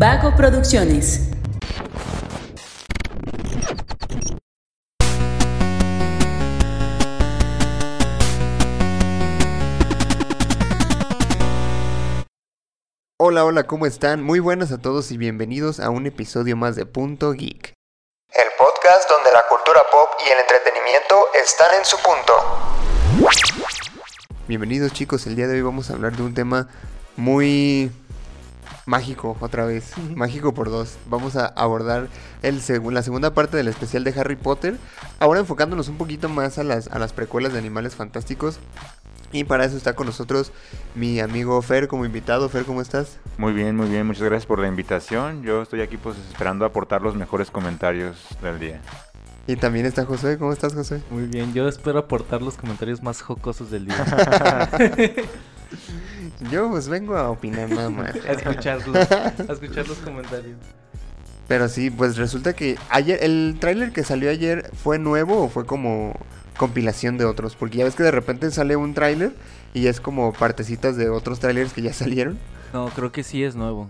Vago Producciones. Hola, hola, ¿cómo están? Muy buenas a todos y bienvenidos a un episodio más de Punto Geek. El podcast donde la cultura pop y el entretenimiento están en su punto. Bienvenidos chicos, el día de hoy vamos a hablar de un tema muy mágico otra vez, mágico por dos. Vamos a abordar el la segunda parte del especial de Harry Potter, ahora enfocándonos un poquito más a las, a las precuelas de Animales Fantásticos. Y para eso está con nosotros mi amigo Fer como invitado. Fer, ¿cómo estás? Muy bien, muy bien. Muchas gracias por la invitación. Yo estoy aquí pues esperando aportar los mejores comentarios del día. Y también está José. ¿Cómo estás, José? Muy bien. Yo espero aportar los comentarios más jocosos del día. Yo pues vengo a opinar nada más. a escucharlos. A escuchar los comentarios. Pero sí, pues resulta que ayer, el tráiler que salió ayer fue nuevo o fue como compilación de otros. Porque ya ves que de repente sale un tráiler y es como partecitas de otros tráilers que ya salieron. No, creo que sí es nuevo.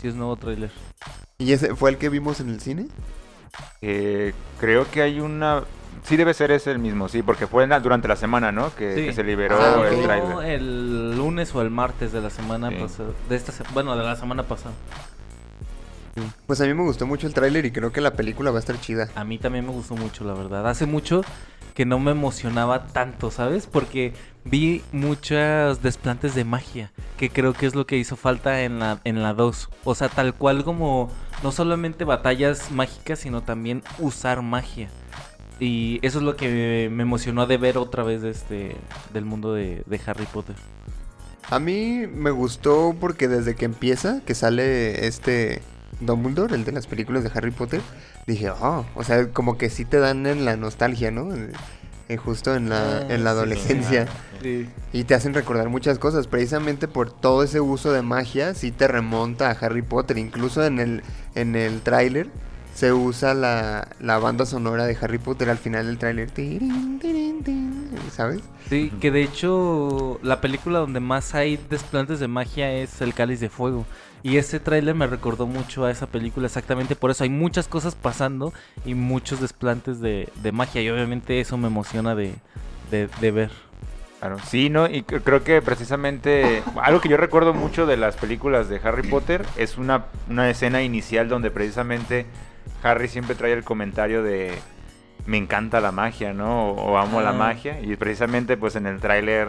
Sí es nuevo tráiler. ¿Y ese fue el que vimos en el cine? Eh, creo que hay una... Sí debe ser ese el mismo, sí, porque fue durante la semana, ¿no? Que, se liberó ah, el tráiler. el lunes o el martes de la semana pasada. De esta, bueno, de la semana pasada. Pues a mí me gustó mucho el tráiler y creo que la película va a estar chida. A mí también me gustó mucho, la verdad. Hace mucho que no me emocionaba tanto, ¿sabes? Porque vi muchas desplantes de magia, que creo que es lo que hizo falta en la en la 2. O sea, tal cual como no solamente batallas mágicas, sino también usar magia. Y eso es lo que me emocionó de ver otra vez este del mundo de, de Harry Potter. A mí me gustó porque desde que empieza, que sale este Dumbledore, el de las películas de Harry Potter, dije, oh, o sea, como que sí te dan en la nostalgia, ¿no? Eh, justo en la, ah, en la adolescencia. Y te hacen recordar muchas cosas, precisamente por todo ese uso de magia, sí te remonta a Harry Potter. Incluso en el, en el tráiler se usa la, la banda sonora de Harry Potter al final del tráiler. ¿Sabes? Sí, que de hecho la película donde más hay desplantes de magia es El Cáliz de Fuego. Y ese tráiler me recordó mucho a esa película exactamente por eso. Hay muchas cosas pasando y muchos desplantes de, magia. Y obviamente eso me emociona de, ver. Claro, sí, ¿no? Y creo que precisamente algo que yo recuerdo mucho de las películas de Harry Potter es una, una escena inicial donde precisamente Harry siempre trae el comentario de me encanta la magia, ¿no? O, amo la magia. Y precisamente pues en el tráiler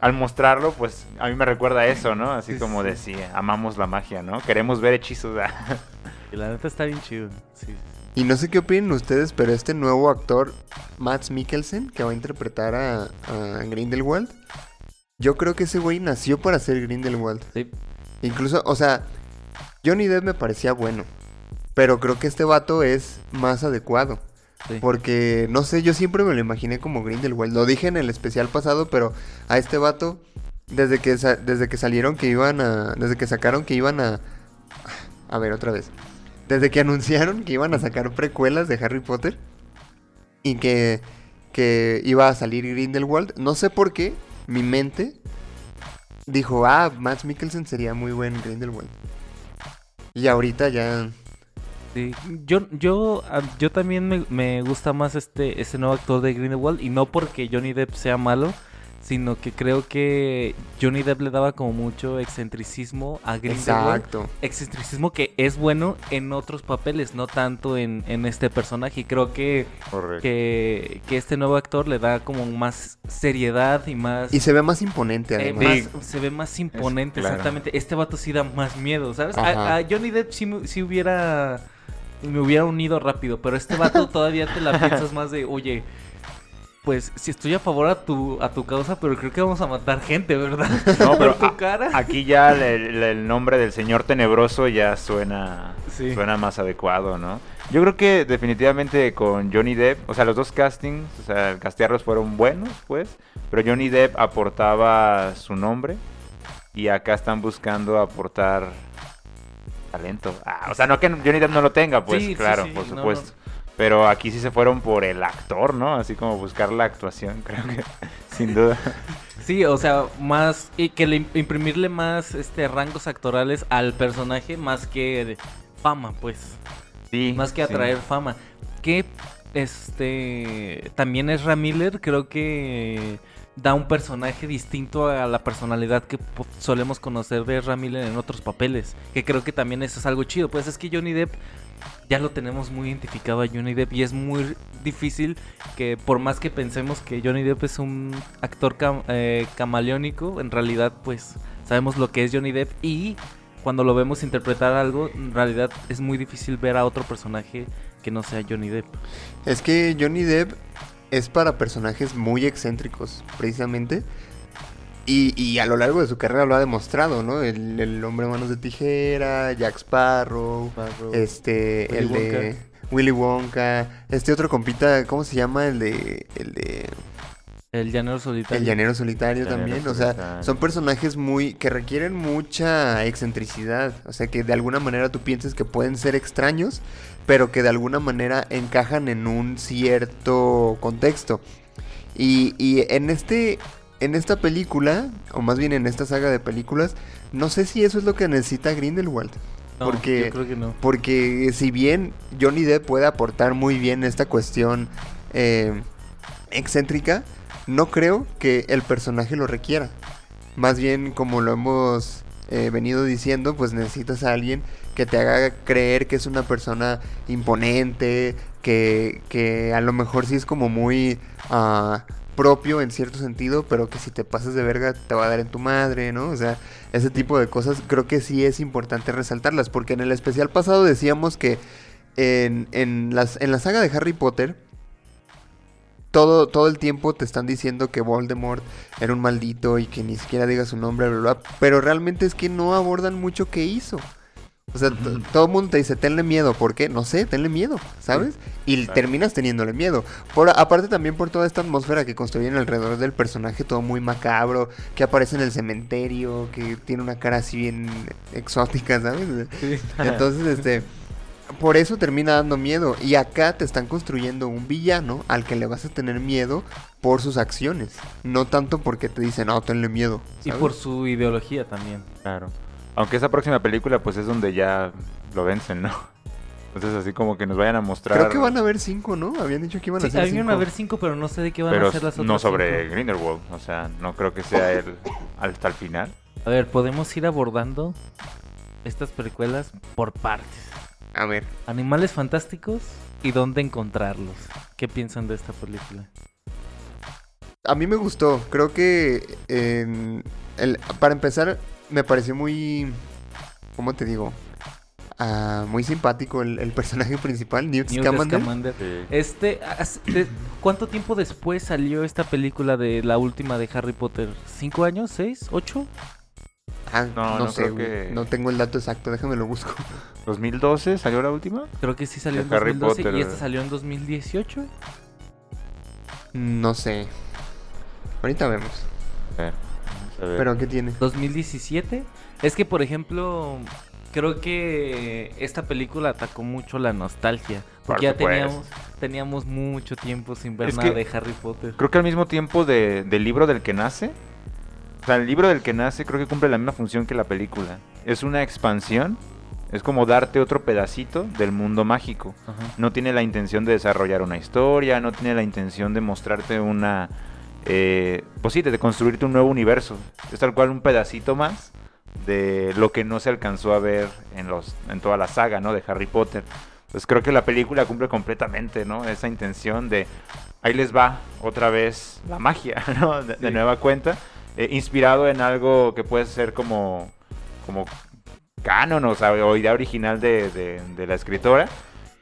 al mostrarlo, pues a mí me recuerda eso, ¿no? Así como decía, amamos la magia, ¿no? Queremos ver hechizos. y la neta está bien chido. Sí. Y no sé qué opinan ustedes, pero este nuevo actor, Matt Mikkelsen, que va a interpretar a, Grindelwald, yo creo que ese güey nació para ser Grindelwald. Sí. Incluso, o sea, Johnny Depp me parecía bueno, pero creo que este vato es más adecuado. Porque, no sé, yo siempre me lo imaginé como Grindelwald. Lo dije en el especial pasado, pero a este vato, desde que, desde que salieron que iban a... Desde que sacaron que iban a... A ver, otra vez. Desde que anunciaron que iban a sacar precuelas de Harry Potter y que, que iba a salir Grindelwald, no sé por qué, mi mente dijo, ah, Matt Mikkelsen sería muy buen Grindelwald. Y ahorita ya Sí, yo, yo, ah, yo también me, me, gusta más este, este nuevo actor de Grindelwald y no porque Johnny Depp sea malo, sino que creo que Johnny Depp le daba como mucho excentricismo a Grindelwald. Exacto. Excentricismo que es bueno en otros papeles, no tanto en, en este personaje. Y creo que, que, que, este nuevo actor le da como más seriedad y más... Y se ve más imponente eh, además. se ve más imponente, exactamente. Este vato sí da más miedo, ¿sabes? A, a, Johnny Depp sí, sí hubiera me hubiera unido rápido, pero este vato todavía te la piensas más de, oye, pues si estoy a favor a tu, a tu causa, pero creo que vamos a matar gente, ¿verdad? No, pero tu cara. aquí ya el, nombre del señor tenebroso ya suena, suena más adecuado, ¿no? Yo creo que definitivamente con Johnny Depp, o sea, los dos castings, o sea, castearlos fueron buenos, pues, pero Johnny Depp aportaba su nombre y acá están buscando aportar talento. Ah, o sea, no que Johnny Depp no lo tenga, pues claro, por supuesto. Pero aquí sí se fueron por el actor, ¿no? Así como buscar la actuación, creo que, sin duda. Sí, o sea, más y que le imprimirle más este rangos actorales al personaje más que fama, pues. Sí. Más que atraer fama. Que este también es Ramiller, creo que da un personaje distinto a la personalidad que solemos conocer de Ramiller en otros papeles, que creo que también eso es algo chido, pues es que Johnny Depp ya lo tenemos muy identificado a Johnny Depp y es muy difícil que por más que pensemos que Johnny Depp es un actor eh, camaleónico, en realidad pues sabemos lo que es Johnny Depp y cuando lo vemos interpretar algo, en realidad es muy difícil ver a otro personaje que no sea Johnny Depp. Es que Johnny Depp es para personajes muy excéntricos, precisamente. Y, a lo largo de su carrera lo ha demostrado, ¿no? El, hombre manos de tijera, Jack Sparrow, este, el de Willy Wonka, este otro compita, ¿cómo se llama? El de, el de el llanero solitario. El llanero solitario también. O sea, son personajes muy. que requieren mucha excentricidad. O sea, que de alguna manera tú piensas que pueden ser extraños, pero que de alguna manera encajan en un cierto contexto. Y, y en este en esta película, o más bien en esta saga de películas, no sé si eso es lo que necesita Grindelwald. porque, yo creo que no. Porque si bien Johnny Depp puede aportar muy bien esta cuestión eh, excéntrica, no creo que el personaje lo requiera. Más bien, como lo hemos eh, venido diciendo, pues necesitas a alguien que te haga creer que es una persona imponente, que, que a lo mejor sí es como muy... Uh, propio en cierto sentido, pero que si te pasas de verga te va a dar en tu madre, ¿no? O sea, ese tipo de cosas creo que sí es importante resaltarlas, porque en el especial pasado decíamos que en, en, las, en la saga de Harry Potter, todo, todo el tiempo te están diciendo que Voldemort era un maldito y que ni siquiera diga su nombre, bla, bla, pero realmente es que no abordan mucho qué hizo. O sea, todo el mundo te dice, tenle miedo. ¿Por qué? No sé, tenle miedo, ¿sabes? Y terminas teniéndole miedo. Por, aparte también por toda esta atmósfera que construyen alrededor del personaje, todo muy macabro, que aparece en el cementerio, que tiene una cara así bien exótica, ¿sabes? Entonces, este... Por eso termina dando miedo. Y acá te están construyendo un villano al que le vas a tener miedo por sus acciones. No tanto porque te dicen, no, tenle miedo. Y por su ideología también. Claro. Aunque esa próxima película pues es donde ya lo vencen, ¿no? Entonces así como que nos vayan a mostrar... Creo que van a haber cinco, ¿no? Habían dicho que iban a ser cinco. a haber cinco, pero no sé de qué van a ser las otras no sobre Grindelwald. O sea, no creo que sea él hasta el final. A ver, podemos ir abordando estas precuelas por partes. A ver. Animales fantásticos y dónde encontrarlos. ¿Qué piensan de esta película? A mí me gustó. Creo que el, para empezar me pareció muy. ¿Cómo te digo? Ah, muy simpático el, personaje principal, Newt, Scamander. Este, ¿cuánto tiempo después salió esta película de la última de Harry Potter? ¿Cinco años? ¿Seis? ¿Ocho? Ah, no, sé, no tengo el dato exacto, déjame lo busco. ¿2012 salió la última? Creo que sí salió en 2012 y esta salió en 2018. No sé. Ahorita vemos. ¿Pero qué tiene? 2017. Es que, por ejemplo, creo que esta película atacó mucho la nostalgia. Porque ya teníamos, teníamos mucho tiempo sin ver nada de Harry Potter. Creo que al mismo tiempo del libro del que nace. O sea, el libro del que nace creo que cumple la misma función que la película. Es una expansión. Es como darte otro pedacito del mundo mágico. No tiene la intención de desarrollar una historia, no tiene la intención de mostrarte una eh, pues sí, de construirte un nuevo universo. Es tal cual un pedacito más de lo que no se alcanzó a ver en, los, en toda la saga, ¿no? De Harry Potter. Pues creo que la película cumple completamente, ¿no? Esa intención de ahí les va otra vez la magia, ¿no? De, nueva cuenta. Eh, inspirado en algo que puede ser como, como canon, o, sea, o idea original de, de la escritora.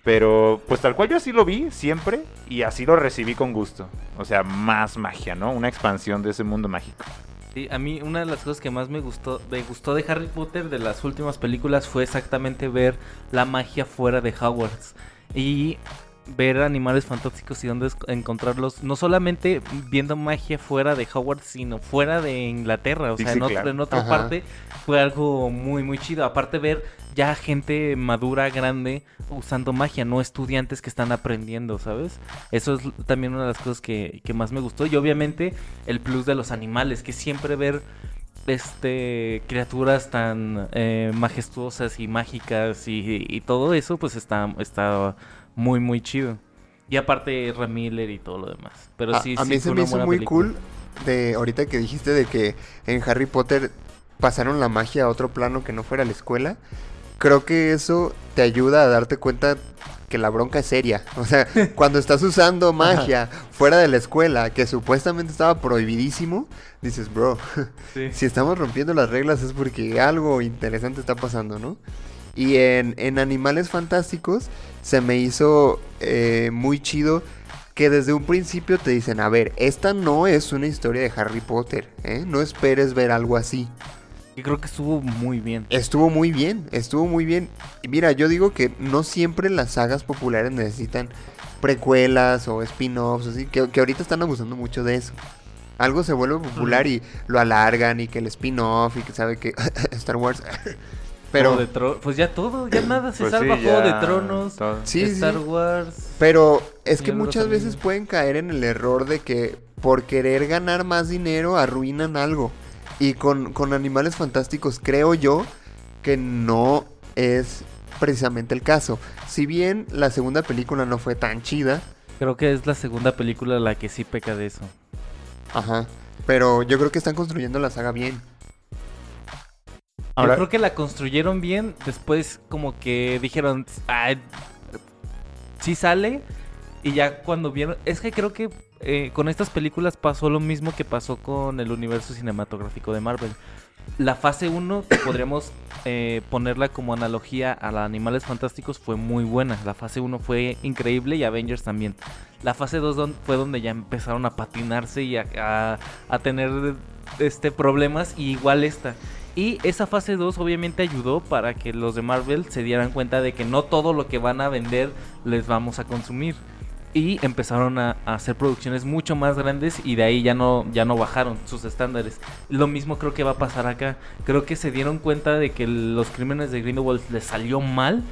Pero pues tal cual yo así lo vi siempre y así lo recibí con gusto. O sea, más magia, ¿no? Una expansión de ese mundo mágico. Sí, a mí una de las cosas que más me gustó, me gustó de Harry Potter de las últimas películas fue exactamente ver la magia fuera de Hogwarts. Y ver animales fantásticos y dónde encontrarlos, no solamente viendo magia fuera de Howard, sino fuera de Inglaterra, o sea, en, otra parte, fue algo muy, muy chido. Aparte ver ya gente madura, grande, usando magia, no estudiantes que están aprendiendo, ¿sabes? Eso es también una de las cosas que, que más me gustó. Y obviamente el plus de los animales, que siempre ver este criaturas tan eh, majestuosas y mágicas y, todo eso pues está, está muy muy chido. Y aparte Ramiller y todo lo demás. Pero a, sí a mí se me hizo muy cool de ahorita que dijiste de que en Harry Potter pasaron la magia a otro plano que no fuera la escuela creo que eso te ayuda a darte cuenta que la bronca es seria. O sea, cuando estás usando magia fuera de la escuela, que supuestamente estaba prohibidísimo, dices, bro, si estamos rompiendo las reglas es porque algo interesante está pasando, ¿no? Y en, Animales Fantásticos se me hizo eh, muy chido que desde un principio te dicen, a ver, esta no es una historia de Harry Potter, ¿eh? No esperes ver algo así. Y creo que estuvo muy bien. Estuvo muy bien, estuvo muy bien. Y mira, yo digo que no siempre las sagas populares necesitan precuelas o spin-offs, así, que, ahorita están abusando mucho de eso. Algo se vuelve popular y lo alargan y que el spin-off y que sabe que Star Wars... Pero pues ya todo, ya nada se pues salva Juego de Tronos, sí, Star Wars. Pero es que muchas veces pueden caer en el error de que por querer ganar más dinero arruinan algo. Y con, Animales Fantásticos creo yo que no es precisamente el caso. Si bien la segunda película no fue tan chida. Creo que es la segunda película la que sí peca de eso. Ajá. Pero yo creo que están construyendo la saga bien. Yo creo que la construyeron bien. Después como que dijeron, ah, sí sale. Y ya cuando vieron... Es que creo que eh, con estas películas pasó lo mismo que pasó con el universo cinematográfico de Marvel. La fase 1, que podríamos eh, ponerla como analogía a la Animales Fantásticos, fue muy buena. La fase 1 fue increíble y Avengers también. La fase 2 fue donde ya empezaron a patinarse y a, tener este, problemas, y igual esta. Y esa fase 2 obviamente ayudó para que los de Marvel se dieran cuenta de que no todo lo que van a vender les vamos a consumir y empezaron a, hacer producciones mucho más grandes y de ahí ya no, ya no bajaron sus estándares. Lo mismo creo que va a pasar acá. Creo que se dieron cuenta de que los crímenes de Grindelwald les salió mal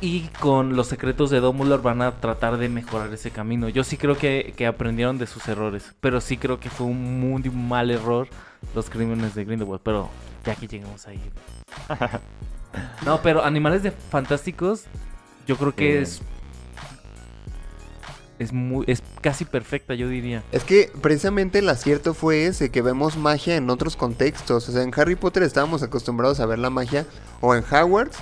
y con los secretos de Dumbledore van a tratar de mejorar ese camino. Yo sí creo que, aprendieron de sus errores, pero sí creo que fue un muy mal error los crímenes de Grindelwald, pero ya que llegamos ahí. no, pero Animales de Fantásticos yo creo que es es muy es casi perfecta, yo diría. Es que precisamente el acierto fue ese que vemos magia en otros contextos, o sea, en Harry Potter estábamos acostumbrados a ver la magia o en Hogwarts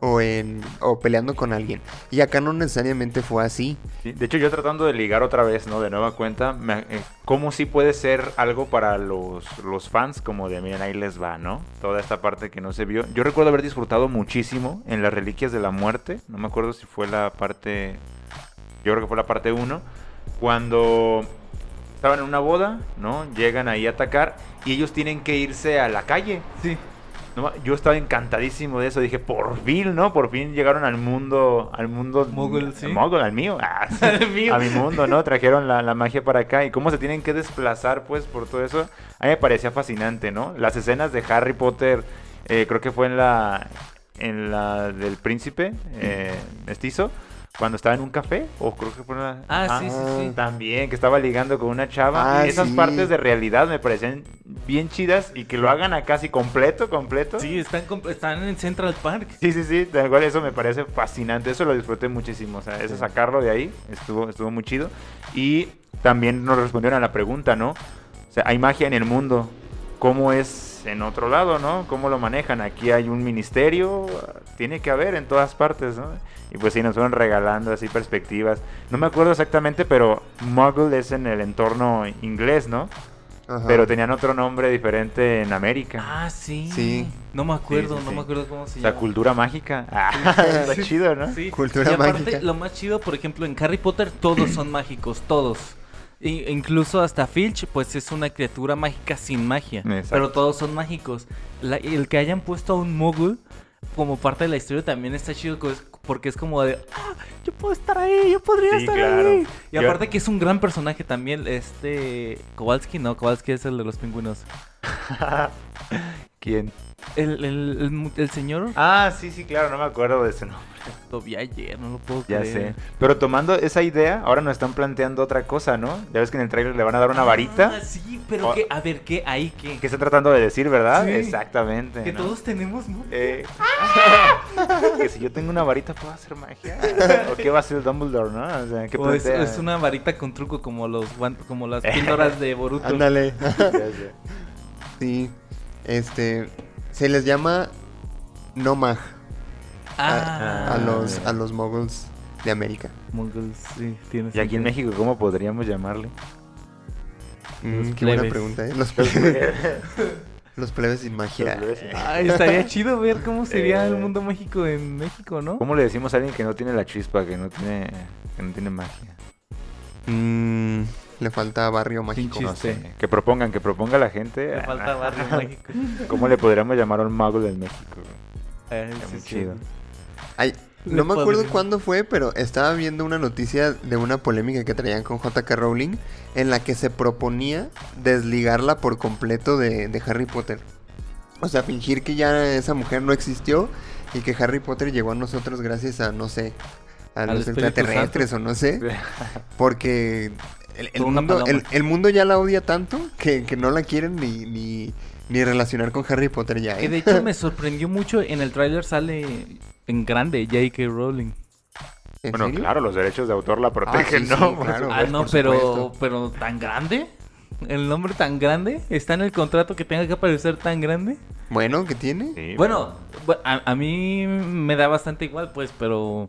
o en o peleando con alguien. Y acá no necesariamente fue así. de hecho, yo tratando de ligar otra vez, ¿no? De nueva cuenta, eh, cómo sí puede ser algo para los, los fans, como de miren, ahí les va, ¿no? Toda esta parte que no se vio. Yo recuerdo haber disfrutado muchísimo en las Reliquias de la Muerte. No me acuerdo si fue la parte yo creo que fue la parte 1, cuando estaban en una boda, ¿no? Llegan ahí a atacar y ellos tienen que irse a la calle. Sí. Yo estaba encantadísimo de eso. Dije, por fin, ¿no? Por fin llegaron al mundo, al mundo... Mogul, sí. Mogul, al mío. Ah, a mi mundo, ¿no? Trajeron la, magia para acá. Y cómo se tienen que desplazar, pues, por todo eso. A mí me parecía fascinante, ¿no? Las escenas de Harry Potter, eh, creo que fue en la, en la del príncipe eh, mestizo cuando estaba en un café, o creo que fue una... Ah, sí, sí, sí. También, que estaba ligando con una chava. Ah, Esas partes de realidad me parecen bien chidas y que lo hagan a casi completo, completo. Sí, están, están en Central Park. Sí, sí, sí, tal cual eso me parece fascinante, eso lo disfruté muchísimo, o sea, eso sacarlo de ahí estuvo, estuvo muy chido. Y también nos respondieron a la pregunta, ¿no? O sea, hay magia en el mundo, ¿cómo es en otro lado, ¿no? ¿Cómo lo manejan? Aquí hay un ministerio, tiene que haber en todas partes, ¿no? Y pues sí, nos fueron regalando así perspectivas. No me acuerdo exactamente, pero Muggle es en el entorno inglés, ¿no? Pero tenían otro nombre diferente en América. Ah, sí. Sí. No me acuerdo, no me acuerdo cómo se llama. La cultura mágica. Ah, está chido, ¿no? Sí. Cultura y aparte, Lo más chido, por ejemplo, en Harry Potter todos son mágicos, todos. incluso hasta Filch, pues es una criatura mágica sin magia. Pero todos son mágicos. el que hayan puesto a un Muggle como parte de la historia también está chido porque es como de, ah, yo puedo estar ahí, yo podría estar ahí. Y aparte que es un gran personaje también, este... Kowalski, no, Kowalski es el de los pingüinos. ¿Quién? El, el, el, señor. Ah, sí, sí, claro, no me acuerdo de ese nombre. Lo vi ayer, no lo puedo ya sé. Pero tomando esa idea, ahora nos están planteando otra cosa, ¿no? Ya ves que en el trailer le van a dar una varita. Ah, sí, pero que, a ver, ¿qué? Ahí, ¿qué? ¿Qué está tratando de decir, verdad? Exactamente. Que todos tenemos, ¿no? Eh, que si yo tengo una varita, ¿puedo hacer magia? ¿O qué va a ser el Dumbledore, no? O sea, ¿qué es, es, una varita con truco como los como las píldoras de Boruto. Ándale. sí. Este, se les llama Nomag. Ah. A, los, a los moguls de América. Moguls, sí, tienes. ¿Y aquí en México cómo podríamos llamarle? Mm, qué buena pregunta, ¿eh? Los plebes. los plebes sin magia. Ay, estaría chido ver cómo sería el eh. mundo mágico en México, ¿no? ¿Cómo le decimos a alguien que no tiene la chispa, que no tiene, que no tiene magia? Mmm... Le falta barrio mágico. No sé. Que propongan, que proponga la gente. Le falta barrio mágico. ¿Cómo le podríamos llamar a un mago del México? Eh, muy chido. Ay, no me acuerdo cuándo fue, pero estaba viendo una noticia de una polémica que traían con JK Rowling en la que se proponía desligarla por completo de, de Harry Potter. O sea, fingir que ya esa mujer no existió y que Harry Potter llegó a nosotros gracias a, no sé, a los extraterrestres o no sé. Porque el, mundo, el, mundo, ya la odia tanto que, no la quieren ni, ni, ni, relacionar con Harry Potter ya. ¿eh? de hecho me sorprendió mucho, en el tráiler sale en grande J.K. Rowling. Bueno, claro, los derechos de autor la protegen, ah, ¿no? ah, no, pero, pero tan grande. El nombre tan grande. ¿Está en el contrato que tenga que aparecer tan grande? Bueno, ¿qué tiene? bueno, a, a, mí me da bastante igual, pues, pero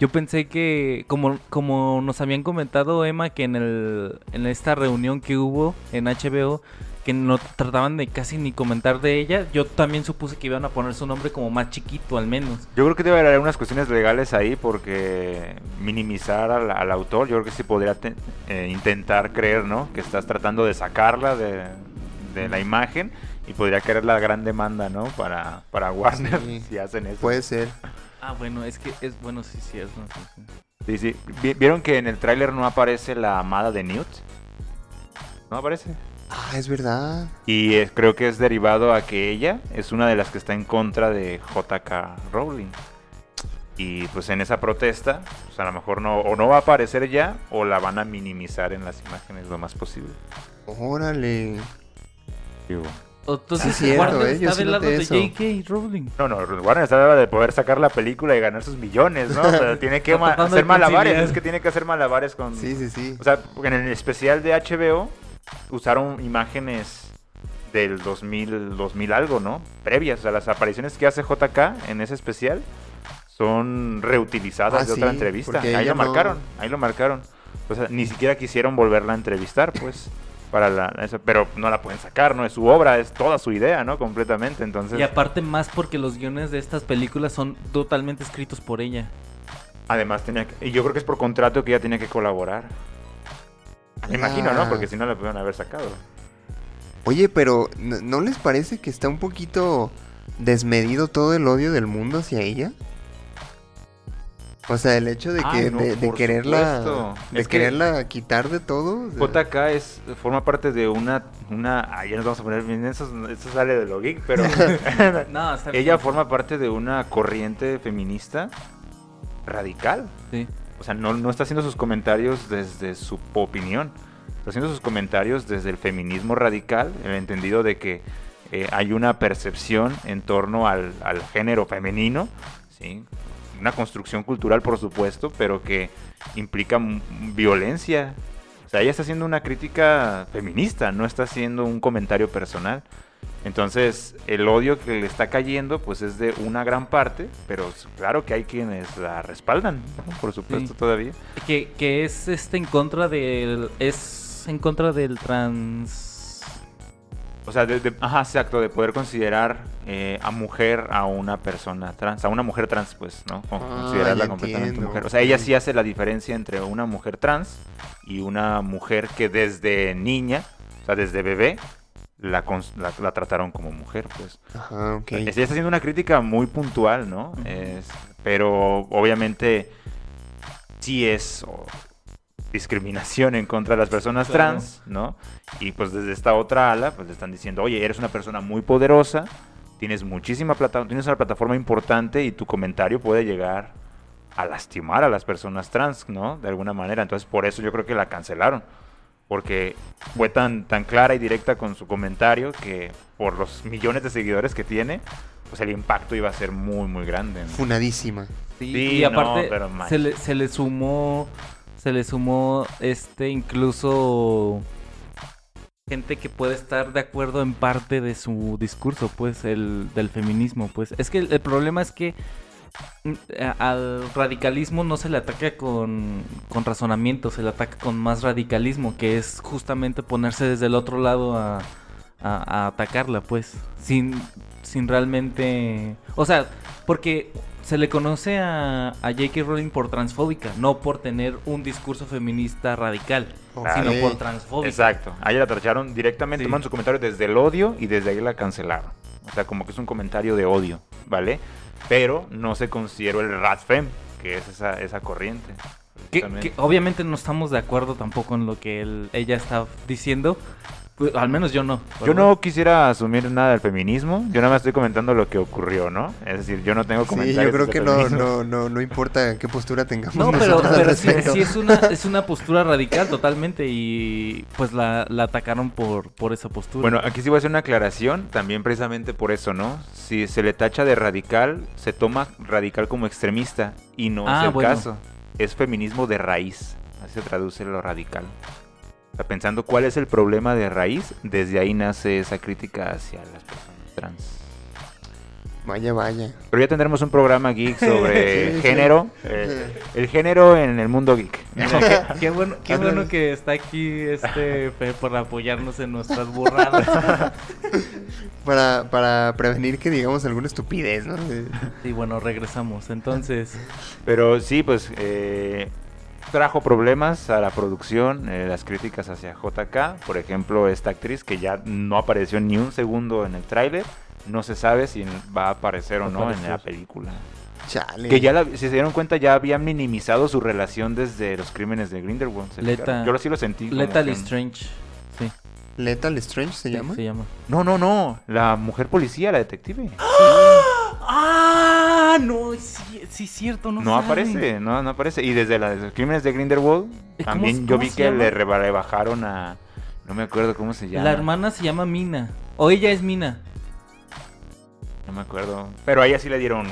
yo pensé que, como, como nos habían comentado Emma, que en, el, en esta reunión que hubo en HBO, que no trataban de casi ni comentar de ella, yo también supuse que iban a poner su nombre como más chiquito al menos. Yo creo que debe haber unas cuestiones legales ahí porque minimizar al, autor, yo creo que sí podría eh, intentar creer, ¿no? Que estás tratando de sacarla de, de la imagen y podría querer la gran demanda, ¿no? Para, para Warner si hacen eso. Puede ser. Ah, bueno, es que es bueno, sí, sí, es. sí, sí. ¿Vieron que en el tráiler no aparece la amada de Newt? ¿No aparece? Ah, es verdad. Y creo que es derivado a que ella es una de las que está en contra de JK Rowling. Y pues en esa protesta, pues a lo mejor no, o no va a aparecer ya, o la van a minimizar en las imágenes lo más posible. Órale. Digo, entonces sí, Warner ¿eh? está del lado de J.K. Rowling. No, no, Warner está del lado de poder sacar la película y ganar sus millones, ¿no? O sea, tiene que hacer malabares, es que tiene que hacer malabares con... Sí, sí, sí. O sea, en el especial de HBO usaron imágenes del 2000, 2000 algo, ¿no? Previas, o sea, las apariciones que hace JK en ese especial son reutilizadas ah, de otra entrevista. Ahí lo marcaron, ahí lo marcaron. O sea, ni siquiera quisieron volverla a entrevistar, pues para la eso, pero no la pueden sacar, no es su obra, es toda su idea, ¿no? Completamente, entonces. Y aparte más porque los guiones de estas películas son totalmente escritos por ella. Además tenía que, y yo creo que es por contrato que ella tiene que colaborar. Me imagino, ¿no? Porque si no la pudieron haber sacado. Oye, pero ¿no les parece que está un poquito desmedido todo el odio del mundo hacia ella? O sea, el hecho de que de, quererla de quererla quitar de todo. JK es forma parte de una una ah, ya nos vamos a poner bien eso, sale de lo geek, pero no, ella forma parte de una corriente feminista radical. Sí. O sea, no, no está haciendo sus comentarios desde su opinión. Está haciendo sus comentarios desde el feminismo radical, en el entendido de que eh, hay una percepción en torno al, al género femenino, ¿sí? Una construcción cultural, por supuesto, pero que implica violencia. O sea, ella está haciendo una crítica feminista, no está haciendo un comentario personal. Entonces, el odio que le está cayendo, pues es de una gran parte, pero claro que hay quienes la respaldan, por supuesto, todavía. Que, que es este en contra del. es en contra del trans o sea, de, ajá, exacto, de poder considerar eh, a mujer a una persona trans, a una mujer trans, pues, ¿no? Ah, considerarla completamente mujer. O sea, ella sí hace la diferencia entre una mujer trans y una mujer que desde niña, o sea, desde bebé, la, la, trataron como mujer, pues. Ajá, ok. Ella está haciendo una crítica muy puntual, ¿no? Es, pero obviamente sí es discriminación en contra de las personas trans, ¿no? Y pues desde esta otra ala, pues le están diciendo, oye, eres una persona muy poderosa, tienes muchísima plata, tienes una plataforma importante y tu comentario puede llegar a lastimar a las personas trans, ¿no? De alguna manera. Entonces, por eso yo creo que la cancelaron. Porque fue tan, tan clara y directa con su comentario que por los millones de seguidores que tiene, pues el impacto iba a ser muy, muy grande. Funadísima. Sí, y aparte se, le, se le sumó, se le sumó este incluso gente que puede estar de acuerdo en parte de su discurso, pues, el del feminismo, pues. Es que el, problema es que mm, al radicalismo no se le ataca con, con, razonamiento, se le ataca con más radicalismo, que es justamente ponerse desde el otro lado a, a, a atacarla, pues, sin, sin realmente... O sea, porque se le conoce a, a J.K. Rowling por transfóbica, no por tener un discurso feminista radical, sino por transfóbica. Exacto. A ella la tacharon directamente, sí. su comentario desde el odio y desde ahí la cancelaron. O sea, como que es un comentario de odio, ¿vale? Pero no se consideró el Radfem, que es esa, esa corriente. Que, obviamente no estamos de acuerdo tampoco en lo que él, ella está diciendo, pues, al menos yo no. Yo no quisiera asumir nada del feminismo. Yo nada más estoy comentando lo que ocurrió, ¿no? Es decir, yo no tengo comentarios. Sí, yo creo que no, no, no, no importa qué postura tengamos. No, pero, pero sí, sí, es, una, es una postura radical totalmente y pues la, la, atacaron por, por esa postura. Bueno, aquí sí voy a hacer una aclaración, también precisamente por eso, ¿no? Si se le tacha de radical, se toma radical como extremista y no ah, es el bueno. caso. Es feminismo de raíz. Así se traduce lo radical pensando cuál es el problema de raíz, desde ahí nace esa crítica hacia las personas trans. Vaya, vaya. Pero ya tendremos un programa geek sobre sí, género. Sí. Eh, el género en el mundo geek. qué, qué, bueno, qué bueno que está aquí este Fe por apoyarnos en nuestras burradas. para, para prevenir que digamos alguna estupidez, ¿no? Y bueno, regresamos. Entonces. Pero sí, pues eh, trajo problemas a la producción, eh, las críticas hacia JK. Por ejemplo, esta actriz que ya no apareció ni un segundo en el tráiler. No se sabe si va a aparecer o no en la película. Chale. Que ya, la, si se dieron cuenta, ya habían minimizado su relación desde los crímenes de Grindelwald. Leta, Yo sí lo sentí. Lethal Strange. Sí. ¿Lethal Strange se llama? Se llama. No, no, no. La mujer policía, la detective. ¡Ah! ¡Ah! No, sí, sí es cierto, no No aparece, no, no aparece. Y desde los crímenes de Grindelwald, también yo vi que llama? le rebajaron a... No me acuerdo cómo se llama. La hermana se llama Mina. O ella es Mina. No me acuerdo. Pero a ella sí le dieron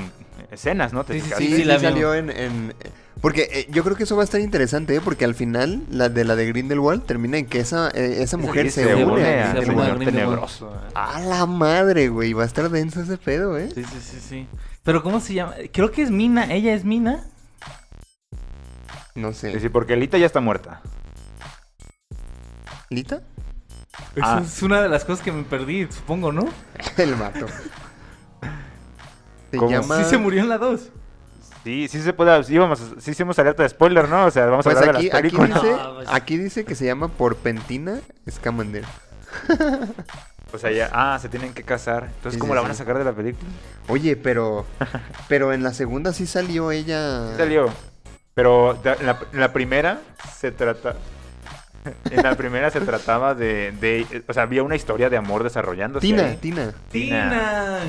escenas, ¿no? Sí, sí, sí, sí, la salió en... en... Porque eh, yo creo que eso va a estar interesante, ¿eh? Porque al final, la de la de Grindelwald termina en que esa, eh, esa mujer se, se, une, une a Grindelwald. tenebroso. Eh. A la madre, güey. Va a estar denso ese pedo, ¿eh? Sí, sí, sí, sí. Pero ¿cómo se llama? Creo que es Mina. ¿Ella es Mina? No sé. Sí, sí, porque Lita ya está muerta. ¿Lita? Eso ah. es una de las cosas que me perdí, supongo, ¿no? El mato. Se ¿Cómo? llama... Sí se murió en la 2. Sí, sí se puede, sí, vamos, sí hicimos alerta de spoiler, ¿no? O sea, vamos pues a hablar aquí, de las películas. Aquí dice, aquí dice que se llama Porpentina Scamander. o sea, ya, ah, se tienen que casar. Entonces, sí, ¿cómo sí, la van a sacar de la película? Oye, pero, pero en la segunda sí salió ella. Sí salió. Pero en la, en la primera se trata, en la primera se trataba de, de, O sea, había una historia de amor desarrollándose. Tina, ahí. Tina. Tina.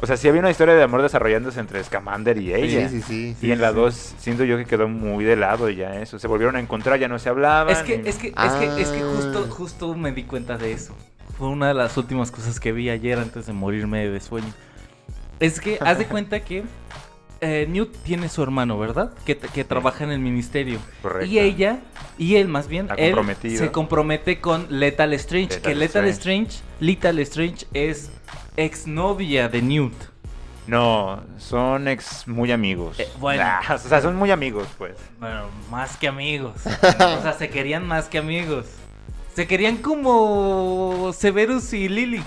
O sea, sí había una historia de amor desarrollándose entre Scamander y ella. Sí, sí, sí. Y sí, en la 2 sí. siento yo que quedó muy de lado ya eso. Se volvieron a encontrar, ya no se hablaban. Es que, y... es que, ah. es que, es que justo, justo me di cuenta de eso. Fue una de las últimas cosas que vi ayer antes de morirme de sueño. Es que, haz de cuenta que eh, Newt tiene su hermano, ¿verdad? Que, que trabaja en el ministerio. Correcto. Y ella, y él más bien, él se compromete con Lethal Strange. Lethal que Lethal Strange. Strange, Lethal Strange es exnovia de Newt. No, son ex muy amigos. Eh, bueno. Ah, o sea, son muy amigos, pues. Bueno, más que amigos. o sea, se querían más que amigos. Se querían como Severus y Lily.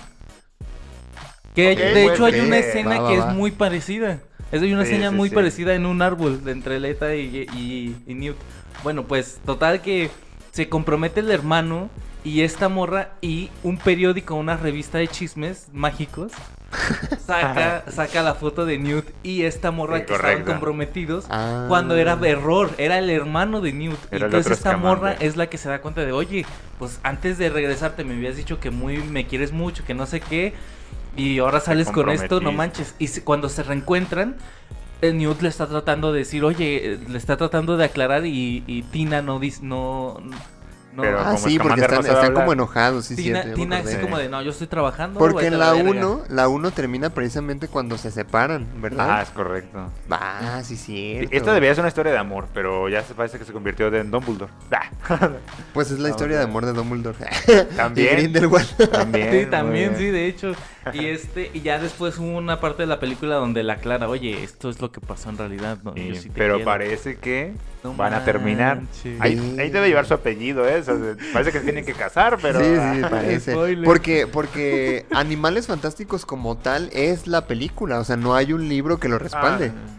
Que okay, de hecho hay una escena va, que va. es muy parecida. Es hay una sí, escena sí, muy sí. parecida en un árbol entre Leta y, y, y Newt. Bueno, pues total que se compromete el hermano y esta morra y un periódico, una revista de chismes mágicos saca, saca la foto de Newt y esta morra que estaban comprometidos ah. cuando era error, era el hermano de Newt. y entonces esta morra es la que se da cuenta de, oye, pues antes de regresarte me habías dicho que muy me quieres mucho, que no sé qué, y ahora sales con esto, no manches. Y cuando se reencuentran, Newt le está tratando de decir, oye, le está tratando de aclarar y, y Tina no dice, no, ah, sí, porque están, como enojados, sí, Tina, Tina así como de, no, yo estoy trabajando. Porque en la 1, la 1 termina precisamente cuando se separan, ¿verdad? Ah, es correcto. Ah, sí, sí. Esta debería ser una historia de amor, pero ya se parece que se convirtió en Dumbledore. pues es la historia de amor de Dumbledore. También. Grindelwald. También. Sí, también, sí, de hecho. Y este, y ya después hubo una parte de la película donde la aclara, oye, esto es lo que pasó en realidad, ¿no? pero parece que van a terminar. Ahí, ahí, debe llevar su apellido, ¿eh? parece que tienen que casar, pero. Sí, sí, parece. Porque, porque Animales Fantásticos como tal es la película, o sea, no hay un libro que lo respalde. Ah.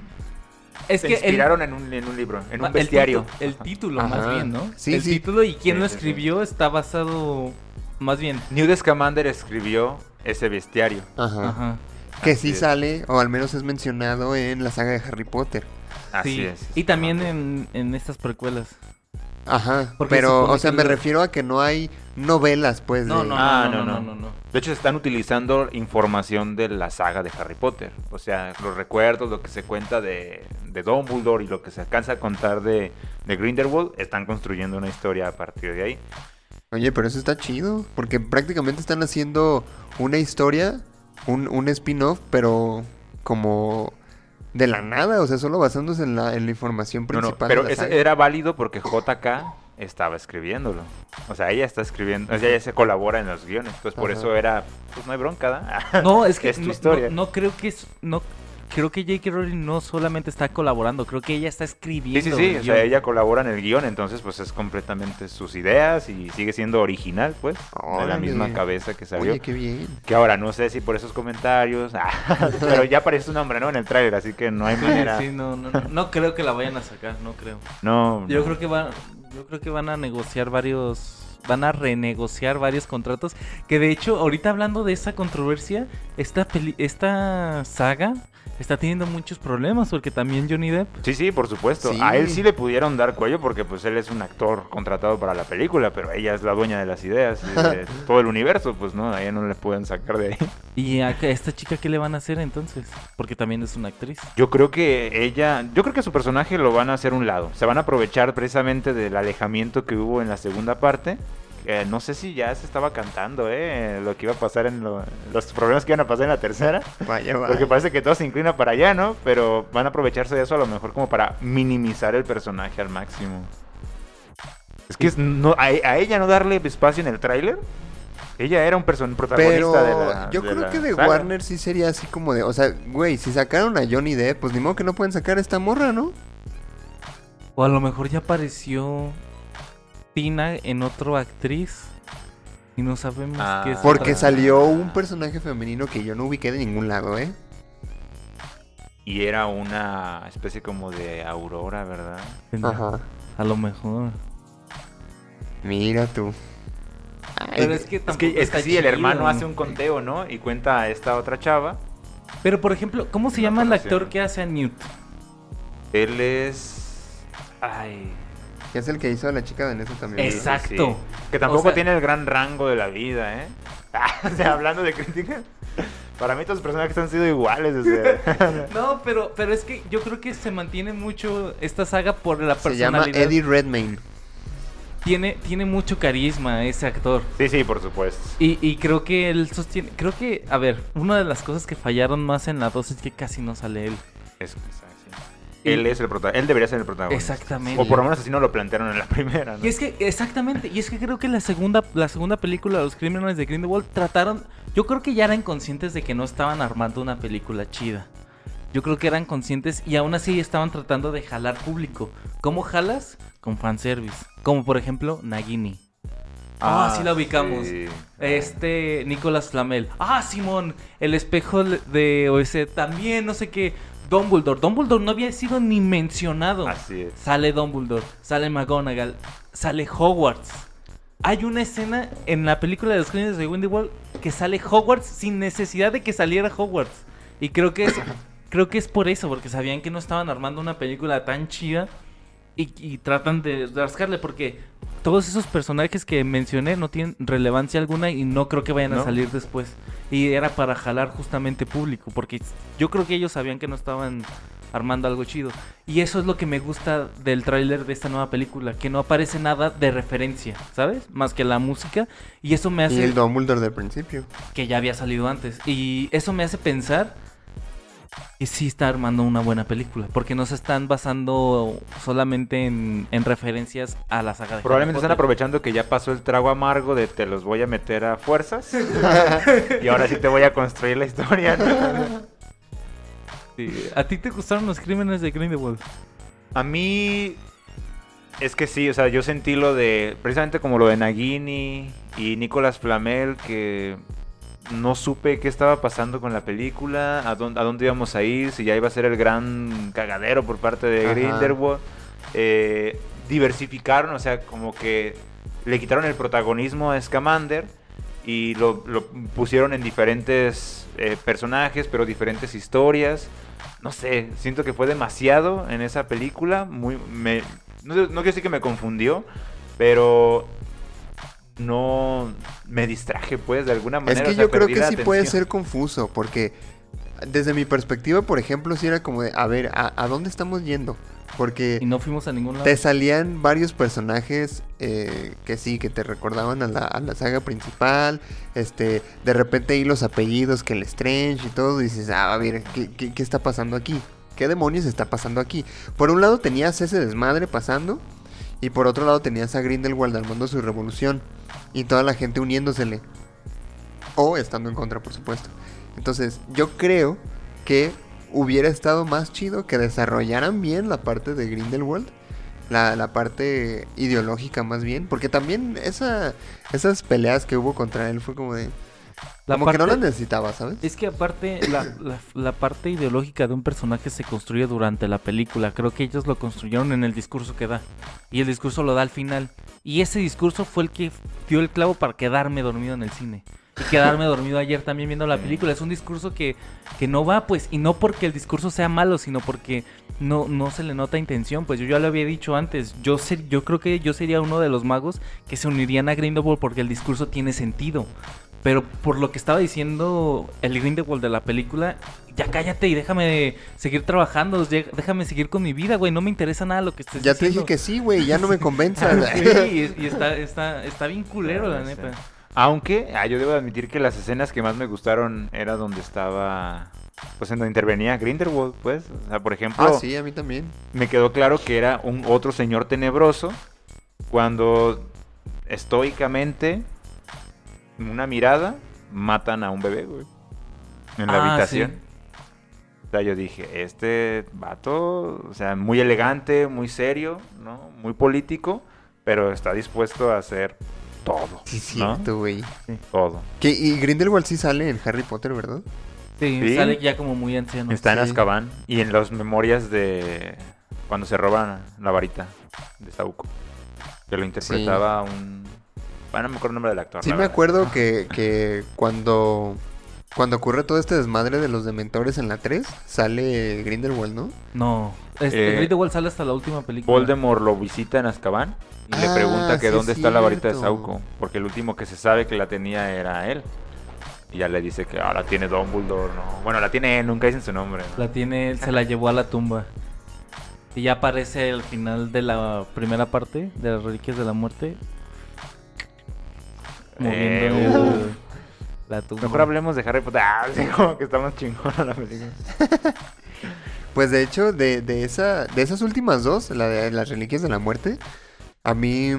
Es Se que inspiraron en, un, en un libro, en un bestiario. El, título, más bien, ¿no? Sí, el título y quién lo escribió está basado más bien. Newt Scamander escribió ese bestiario. Ajá. Que sí sale, o al menos es mencionado en la saga de Harry Potter. Así es. Y también en, en estas precuelas. Ajá, pero, o sea, me refiero a que no hay novelas, pues. No, no, ah, no, no, no, no, De hecho, se están utilizando información de la saga de Harry Potter. O sea, los recuerdos, lo que se cuenta de, de Dumbledore y lo que se alcanza a contar de, de Grindelwald, están construyendo una historia a partir de ahí. Oye, pero eso está chido, porque prácticamente están haciendo una historia, un, un spin-off, pero como de la nada, o sea, solo basándose en la, en la información principal. pero ese era válido porque JK estaba escribiéndolo. O sea, ella está escribiendo, o sea, ella se colabora en los guiones, pues por eso era, pues no hay bronca, No, es que es tu historia. No, creo que es, no creo que J.K. Rowling no solamente está colaborando, creo que ella está escribiendo. Sí, sí, sí, o sea, ella colabora en el guion, entonces pues es completamente sus ideas y sigue siendo original, pues, de la misma cabeza que salió. Oye, qué bien. Que ahora no sé si por esos comentarios, pero ya aparece su nombre, ¿no? En el tráiler, así que no hay manera. Sí, no, no, no, no creo que la vayan a sacar, no creo. No. Yo creo que van, yo creo que van a negociar varios van a renegociar varios contratos. Que de hecho, ahorita hablando de esa controversia, esta, esta saga está teniendo muchos problemas porque también Johnny Depp. Sí, sí, por supuesto. A él sí le pudieron dar cuello porque pues él es un actor contratado para la película, pero ella es la dueña de las ideas y de todo el universo, pues no, a ella no le pueden sacar de ahí. ¿Y a esta chica qué le van a hacer entonces? Porque también es una actriz. Yo creo que ella, yo creo que su personaje lo van a hacer un lado. Se van a aprovechar precisamente del alejamiento que hubo en la segunda parte no sé si ya se estaba cantando, ¿eh? Lo que iba a pasar en los problemas que iban a pasar en la tercera. Vaya, vaya. Porque parece que todo se inclina para allá, ¿no? Pero van a aprovecharse de eso a lo mejor como para minimizar el personaje al máximo. Es que no, a, ella no darle espacio en el tráiler. Ella era un person protagonista de la. Yo creo que de Warner sí sería así como de. O sea, güey, si sacaron a Johnny Depp, pues ni modo que no pueden sacar a esta morra, ¿no? O a lo mejor ya apareció en otro actriz. Y no sabemos ah. qué es. Porque salió un personaje femenino que yo no ubiqué de ningún lado, ¿eh? Y era una especie como de aurora, ¿verdad? Ajá. A lo mejor. Mira tú. Pero es que, es que, es sí, el hermano hace un conteo, ¿no? Y cuenta a esta otra chava. Pero por ejemplo, ¿cómo se llama el actor que hace a Newt? Él es. Ay. Que es el que hizo a la chica de también. Exacto. Que tampoco tiene el gran rango de la vida, ¿eh? o sea, hablando de crítica. Para mí todos los personajes han sido iguales. no, pero, pero es que yo creo que se mantiene mucho esta saga por la personalidad. Se llama Eddie Redmayne. Tiene, tiene mucho carisma ese actor. Sí, sí, por supuesto. Y, y creo que él sostiene... Creo que, a ver, una de las cosas que fallaron más en la 2 es que casi no sale él. Eso, él es el protagonista. Él debería ser el protagonista. Exactamente. O por lo menos así no lo plantearon en la primera. Y es que, exactamente. Y es que creo que la segunda, la segunda película, Los Crímenes de Grindelwald, trataron. Yo creo que ya eran conscientes de que no estaban armando una película chida. Yo creo que eran conscientes y aún así estaban tratando de jalar público. ¿Cómo jalas? Con fanservice. Como por ejemplo, Nagini. Ah, ah sí la ubicamos. Este, Nicolás Flamel. Ah, Simón, el espejo de OS también, no sé qué. Dumbledore. Dumbledore no había sido ni mencionado. Así es. Sale Dumbledore, sale McGonagall, sale Hogwarts. Hay una escena en la película de los crímenes de Grindelwald que sale Hogwarts sin necesidad de que saliera Hogwarts. Y creo que es, creo que es por eso, porque sabían que no estaban armando una película tan chida y, tratan de rascarle, porque todos esos personajes que mencioné no tienen relevancia alguna y no creo que vayan a salir después. Y era para jalar justamente público, porque yo creo que ellos sabían que no estaban armando algo chido. Y eso es lo que me gusta del tráiler de esta nueva película, que no aparece nada de referencia, ¿sabes? Más que la música. Y eso me hace... Y el Dumbledore del principio. Que ya había salido antes. Y eso me hace pensar que sí está armando una buena película, porque no se están basando solamente en, referencias a la saga de Probablemente están aprovechando que ya pasó el trago amargo de te los voy a meter a fuerzas y ahora sí te voy a construir la historia. ¿A ti te gustaron los crímenes de Grindelwald? A mí es que sí, o sea, yo sentí lo de precisamente como lo de Nagini y Nicolas Flamel que no supe qué estaba pasando con la película, a dónde, a dónde íbamos a ir, si ya iba a ser el gran cagadero por parte de Grindelwald. Eh, diversificaron, o sea, como que le quitaron el protagonismo a Scamander y lo, pusieron en diferentes eh, personajes, pero diferentes historias. No sé, siento que fue demasiado en esa película. Muy, me, no, no quiero decir que me confundió, pero no me distraje, pues, de alguna manera. Es que yo creo que sí puede ser confuso, porque desde mi perspectiva, por ejemplo, sí era como de, a ver, ¿a, dónde estamos yendo? Porque... Y no fuimos a ningún lado. Te salían varios personajes eh, que sí, que te recordaban a la, saga principal. Este, de repente ahí los apellidos, que el Strange y todo. Y dices, ah, a ver, ¿qué, qué, qué está pasando aquí? ¿Qué demonios está pasando aquí? Por un lado tenías ese desmadre pasando. Y por otro lado tenías a Grindelwald armando su revolución y toda la gente uniéndosele. O estando en contra, por supuesto. Entonces, yo creo que hubiera estado más chido que desarrollaran bien la parte de Grindelwald. La, la parte ideológica más bien. Porque también esa, esas peleas que hubo contra él fue como de... La Como que no la necesitaba, ¿sabes? Es que aparte, la, la, parte ideológica de un personaje se construye durante la película. Creo que ellos lo construyeron en el discurso que da. Y el discurso lo da al final. Y ese discurso fue el que dio el clavo para quedarme dormido en el cine. Y quedarme dormido ayer también viendo la película. Es un discurso que, que no va, pues, y no porque el discurso sea malo, sino porque no, no se le nota intención. Pues yo ya lo había dicho antes. Yo, ser, yo creo que yo sería uno de los magos que se unirían a Grindelwald porque el discurso tiene sentido. Pero por lo que estaba diciendo el Grindelwald de la película, ya cállate y déjame seguir trabajando, déjame seguir con mi vida, güey, no me interesa nada lo que estés ya diciendo. Ya te dije que sí, güey, ya no me convenzas. sí, y, está, está, está bien culero, la neta. Aunque, ah, yo debo admitir que las escenas que más me gustaron era donde estaba, pues en donde intervenía Grindelwald, pues. O sea, por ejemplo... Ah, sí, a mí también. Me quedó claro que era un otro señor tenebroso cuando estoicamente una mirada, matan a un bebé, güey. En la ah, habitación. O sea, yo dije, este vato, o sea, muy elegante, muy serio, ¿no? Muy político, pero está dispuesto a hacer todo. Sí, cierto, güey. Todo. y Grindelwald sí sale en Harry Potter, ¿verdad? Sí, sale ya como muy anciano. Está en Azkaban y en las memorias de cuando se roban la varita de Sauco. Que lo interpretaba un bueno, no me acuerdo el nombre del actor. Sí, me acuerdo que, que cuando, cuando ocurre todo este desmadre de los dementores en la 3, sale Grindelwald, ¿no? No, este, eh, Grindelwald sale hasta la última película. Voldemort lo visita en Azkaban y le ah, pregunta que dónde está la varita de Sauco, porque el último que se sabe que la tenía era él. Y ya le dice que ahora tiene Dumbledore, ¿no? Bueno, la tiene él, nunca dicen su nombre. La tiene él, se la llevó a la tumba. Y ya aparece al final de la primera parte de las Reliquias de la Muerte eh, la Mejor hablemos de Harry Potter. Ah, como que estamos chingones la película. pues de hecho, de, de, esa, de esas últimas dos, la de las reliquias de la muerte, a mí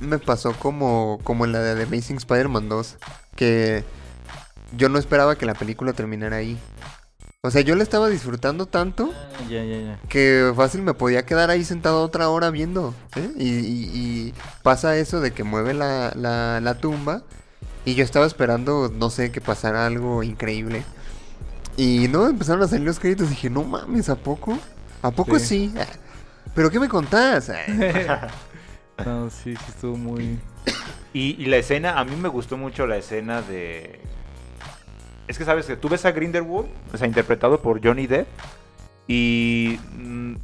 me pasó como, como en la de The Amazing Spider-Man 2, que yo no esperaba que la película terminara ahí. O sea, yo la estaba disfrutando tanto ah, que fácil me podía quedar ahí sentado otra hora viendo. ¿eh? Y, pasa eso de que mueve la, la, tumba y yo estaba esperando, no sé, que pasara algo increíble. Y no, empezaron a salir los créditos y dije, no mames, ¿a poco? ¿A poco sí? ¿Pero qué me contás? No, sí, sí estuvo muy... Y, la escena, a mí me gustó mucho la escena de... Es que sabes que tú ves a Grindelwald, o sea, interpretado por Johnny Depp, y mm,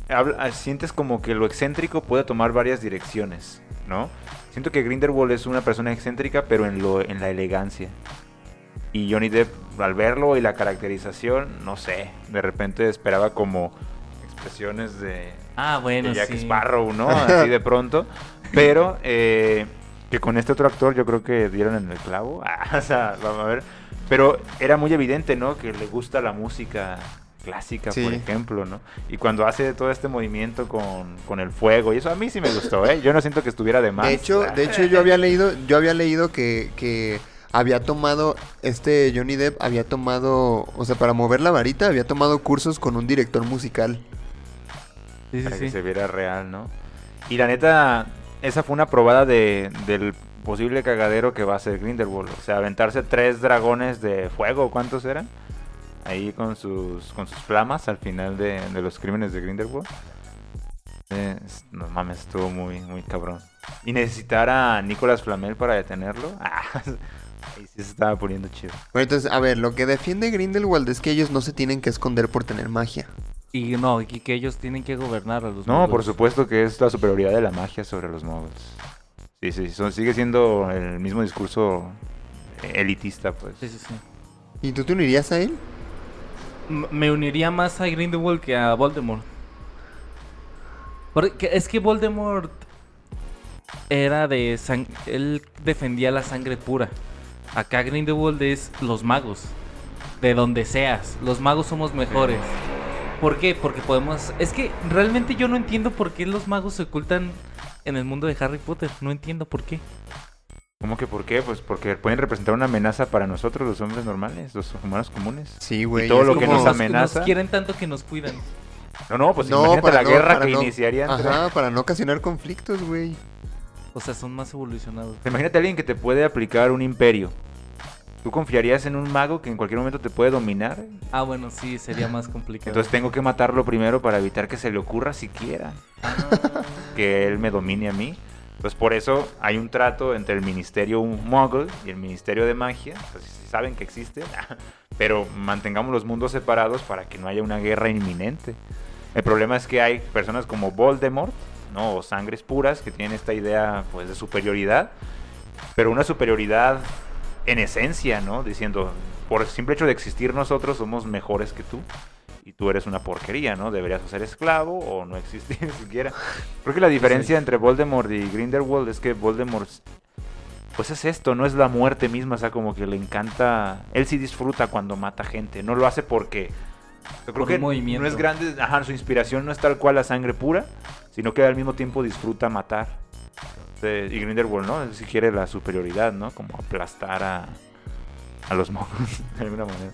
sientes como que lo excéntrico puede tomar varias direcciones, ¿no? Siento que Grindelwald es una persona excéntrica, pero en, lo, en la elegancia. Y Johnny Depp, al verlo y la caracterización, no sé, de repente esperaba como expresiones de, ah, bueno, Jack Sparrow, ¿no? Así de pronto. Pero eh, que con este otro actor yo creo que dieron en el clavo. Ah, o sea, vamos a ver. Pero era muy evidente, ¿no? Que le gusta la música clásica, por ejemplo, ¿no? Y cuando hace todo este movimiento con, con, el fuego, y eso a mí sí me gustó, ¿eh? Yo no siento que estuviera de más. De hecho, de hecho yo había leído, yo había leído que, que había tomado, este Johnny Depp había tomado, o sea, para mover la varita, había tomado cursos con un director musical. Sí, para que se viera real, ¿no? Y la neta, esa fue una probada de, del posible cagadero que va a ser Grindelwald. O sea, aventarse tres dragones de fuego, ¿cuántos eran? ahí con sus, con sus flamas al final de, los crímenes de Grindelwald. no mames, estuvo muy, muy cabrón. Y necesitar a Nicolas Flamel para detenerlo. Ah, ahí sí se estaba poniendo chido. Bueno, entonces, a ver, lo que defiende Grindelwald es que ellos no se tienen que esconder por tener magia. Y no, y que ellos tienen que gobernar a los No, por supuesto que es la superioridad de la magia sobre los moguls. Sí, sí, sigue siendo el mismo discurso elitista, pues. Sí, sí, sí. ¿Y tú te unirías a él? me uniría más a Grindelwald que a Voldemort. Porque es que Voldemort era de él defendía la sangre pura. Acá Grindelwald es los magos. De donde seas, los magos somos mejores. ¿Por qué? Porque podemos es que realmente yo no entiendo por qué los magos se ocultan en el mundo de Harry Potter, no entiendo por qué. ¿Cómo que por qué? Pues porque pueden representar una amenaza para nosotros, los hombres normales, los humanos comunes. Sí, güey. Y todo lo que nos amenaza. Nos quieren tanto que nos cuidan. No, no, pues no, imagínate la guerra que iniciaría entre... Ajá, para no ocasionar conflictos, güey. O sea, son más evolucionados. Imagínate a alguien que te puede aplicar un imperio. ¿Tú confiarías en un mago que en cualquier momento te puede dominar? Ah, bueno, sí, sería más complicado. Entonces tengo que matarlo primero para evitar que se le ocurra siquiera ah. que él me domine a mí. Pues por eso hay un trato entre el Ministerio Muggle y el Ministerio de Magia. Pues saben que existe, pero mantengamos los mundos separados para que no haya una guerra inminente. El problema es que hay personas como Voldemort, ¿no? O sangres puras que tienen esta idea pues de superioridad, pero una superioridad en esencia, ¿no? Diciendo, por el simple hecho de existir nosotros somos mejores que tú y tú eres una porquería, ¿no? Deberías ser esclavo o no existir ni siquiera. Creo que la diferencia entre Voldemort y Grindelwald es que Voldemort pues es esto, no es la muerte misma, o sea, como que le encanta, él sí disfruta cuando mata gente, no lo hace porque yo creo que no es grande, ajá, su inspiración no es tal cual la sangre pura, sino que al mismo tiempo disfruta matar. Y Grindelwald, ¿no? Si quiere la superioridad, ¿no? Como aplastar a, a los monstruos de alguna manera